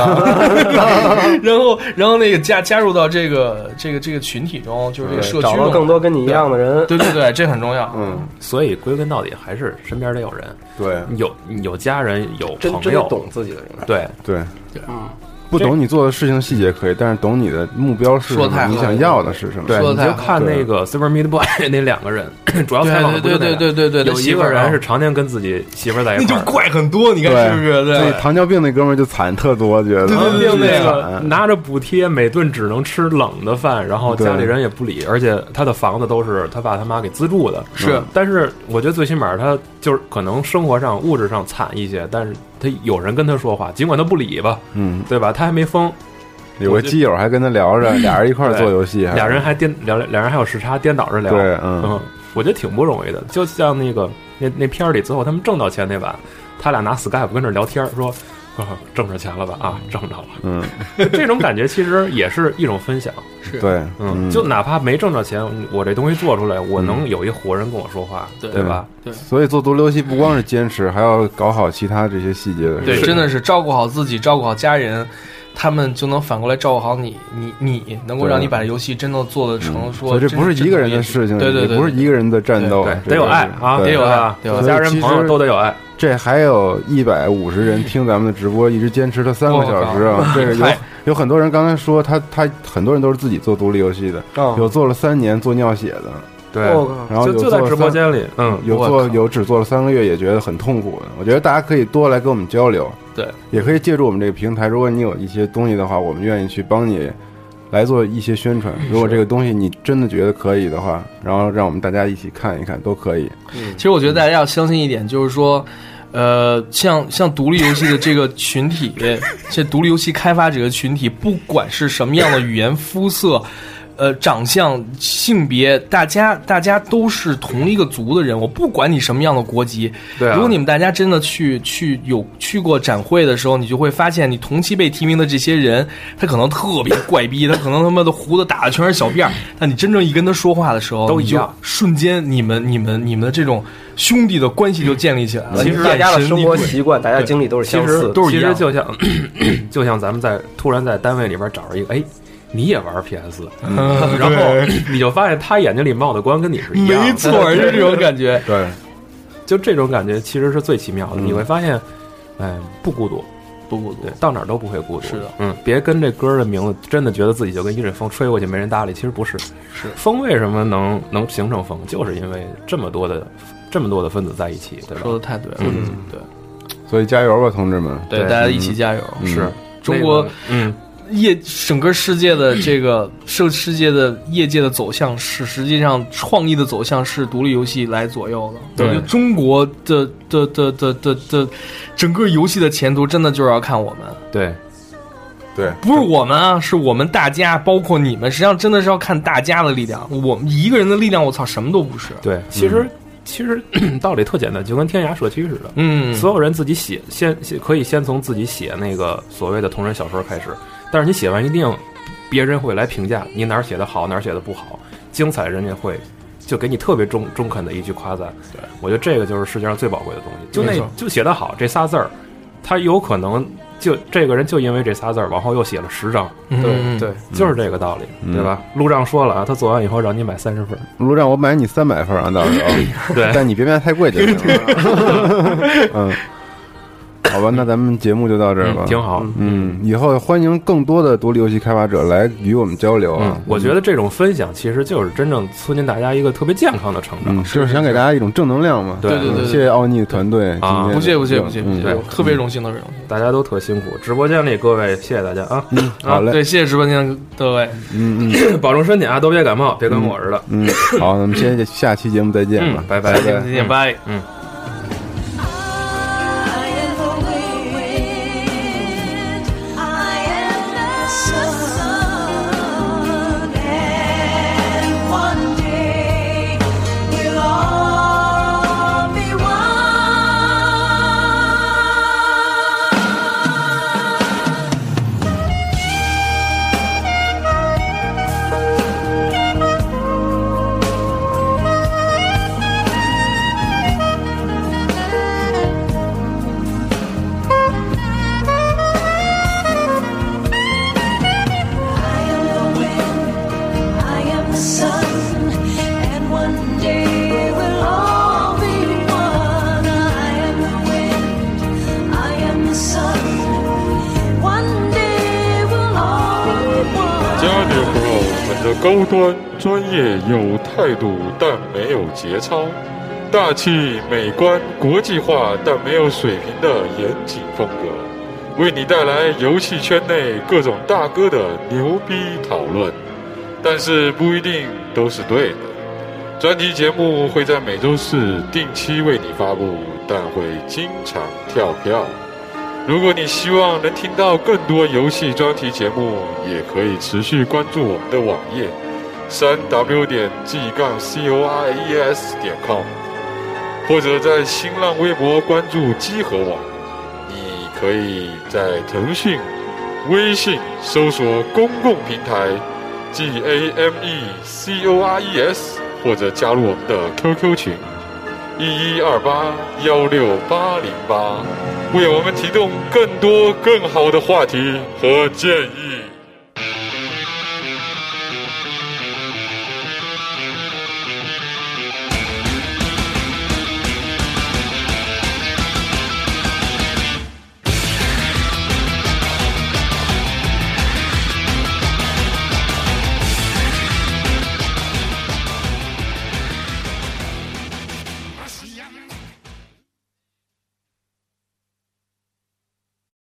然后然后那个加加入到这个这个这个群体中，就是这个社区找到，更多跟你一样的人。对对对，这很重要。嗯，所以归根到底还是身边得有人，对。有有家人，有真朋友，真的懂自己的人，对，对，嗯，不懂你做的事情细节可以，但是懂你的目标是什么，你想要的是什么？对，你就看那个 Super Meat Boy [LAUGHS] 那两个人，[CLEARS THROAT] 主要采访的不对就对对对对对有一媳妇儿啊个人是常年跟自己媳妇在一块那就，怪很多，你看是不是？所以对。糖尿病那哥们儿就惨特多，觉得对对对病那个拿着补贴，每顿只能吃冷的饭，然后家里人也不理，而且他的房子都是他爸他妈给资助的。是嗯但是我觉得最起码他就是可能生活上物质上惨一些，但是他有人跟他说话，尽管他不理吧，嗯，对吧？他还没疯，有个基友还跟他聊着，[LAUGHS] 俩人一块儿做游戏，俩人还颠聊俩人还有时差颠倒着聊，对，嗯，嗯，我觉得挺不容易的。就像那个那那片儿里，最后他们挣到钱那晚，他俩拿 Skype 跟这儿聊天儿，说。啊，[LAUGHS] 挣着钱了吧？啊，挣着了。嗯，[LAUGHS] 这种感觉其实也是一种分享。是对，嗯，就哪怕没挣着钱，我这东西做出来，我能有一活人跟我说话，对对吧？对所以做独立游戏不光是坚持，还要搞好其他这些细节的。对，真的是照顾好自己，照顾好家人，他们就能反过来照顾好你，你你能够让你把这游戏真的做得成。说所以这不是一个人的事情，对对对，也不是一个人的战斗，对，得有爱啊，得有爱？家人朋友都得有爱。这还有一百五十人听咱们的直播，一直坚持了三个小时啊！这个 [LAUGHS] 有有很多人刚才说他他很多人都是自己做独立游戏的，有做了三年做尿血的，对然后有就就在直播间里，嗯，有做有只做了三个月，也觉得很痛苦的。我觉得大家可以多来跟我们交流，对，也可以借助我们这个平台。如果你有一些东西的话，我们愿意去帮你来做一些宣传。如果这个东西你真的觉得可以的话，然后让我们大家一起看一看，都可以。其实我觉得大家要相信一点，就是说，呃，像像独立游戏的这个群体，这独立游戏开发者的群体，不管是什么样的语言肤色。呃，长相、性别，大家大家都是同一个族的人。我不管你什么样的国籍，对啊如果你们大家真的去去有去过展会的时候，你就会发现，你同期被提名的这些人，他可能特别怪逼，他可能他妈的胡子打的全是小辫儿，[LAUGHS] 但你真正一跟他说话的时候，都一样瞬间你们你们你们的这种兄弟的关系就建立起来了。其实大家的生活习惯，大家经历都是相似。都是一样其实就像 [COUGHS] 就像咱们在突然在单位里边找着一个，哎，你也玩 PS，[LAUGHS] 然后你就发现他眼睛里冒的光跟你是一样的，没错，就是这种感觉。[LAUGHS] 对，就这种感觉其实是最奇妙的。你会发现，哎，不孤独，不孤独。对，到哪儿都不会孤独。是的，嗯，别跟这歌的名字真的觉得自己就跟一阵风吹过去没人搭理，其实不是。是。风为什么能能形成风，就是因为这么多的这么多的分子在一起，对吧？说的太对了，嗯，对。所以加油吧，同志们！对，对大家一起加油。嗯。是中国嗯，业整个世界的这个世世界的业界的走向是，实际上创意的走向是独立游戏来左右的。对就中国的的的的的的整个游戏的前途，真的就是要看我们，对，对，不是我们啊，是我们大家，包括你们，实际上真的是要看大家的力量。我们一个人的力量，我操，什么都不是。对，其实、其实 [CLEARS THROAT] 道理特简单，就跟天涯社区似的。嗯，所有人自己写，先写可以先从自己写那个所谓的同人小说开始，但是你写完一定，别人会来评价你哪儿写的好，哪儿写的不好，精彩人家会就给你特别中中肯的一句夸赞。对。我觉得这个就是世界上最宝贵的东西，就那就写得好这仨字儿，他有可能就这个人就因为这仨字儿，往后又写了十章，嗯。对对，就是这个道理，对吧？路障说了啊，他做完以后让你买三十份儿，卢让我买你三百份啊，到时候，对。但你别卖太贵就行了。[LAUGHS] 嗯，好吧，那咱们节目就到这儿吧。嗯挺好。嗯，以后欢迎更多的独立游戏开发者来与我们交流啊嗯。，我觉得这种分享其实就是真正促进大家一个特别健康的成长。嗯，就是想给大家一种正能量嘛。对对对谢谢奥尼的团队，今啊天不谢不谢不谢不谢，特别荣幸，特别荣幸。大家都特辛苦，直播间里各位，谢谢大家啊！嗯，好嘞，对，谢谢直播间各位。嗯嗯 [COUGHS] 保重身体啊，都别感冒，别跟我似的。嗯，好，那么先 [COUGHS] 下期节目再见吧嗯，拜拜再见再见，拜。嗯。节操；大气、美观、国际化，但没有水平的严谨风格，为你带来游戏圈内各种大哥的牛逼讨论，但是不一定都是对的。专题节目会在每周四定期为你发布，但会经常跳票。如果你希望能听到更多游戏专题节目，也可以持续关注我们的网页，三 w 点 g 杠 c o r e s 点 com，或者在新浪微博关注机核网。你可以在腾讯、微信搜索公共平台 G A M E C O R E S，或者加入我们的 QQ 群一一二八幺六八零八，为我们提供更多更好的话题和建议。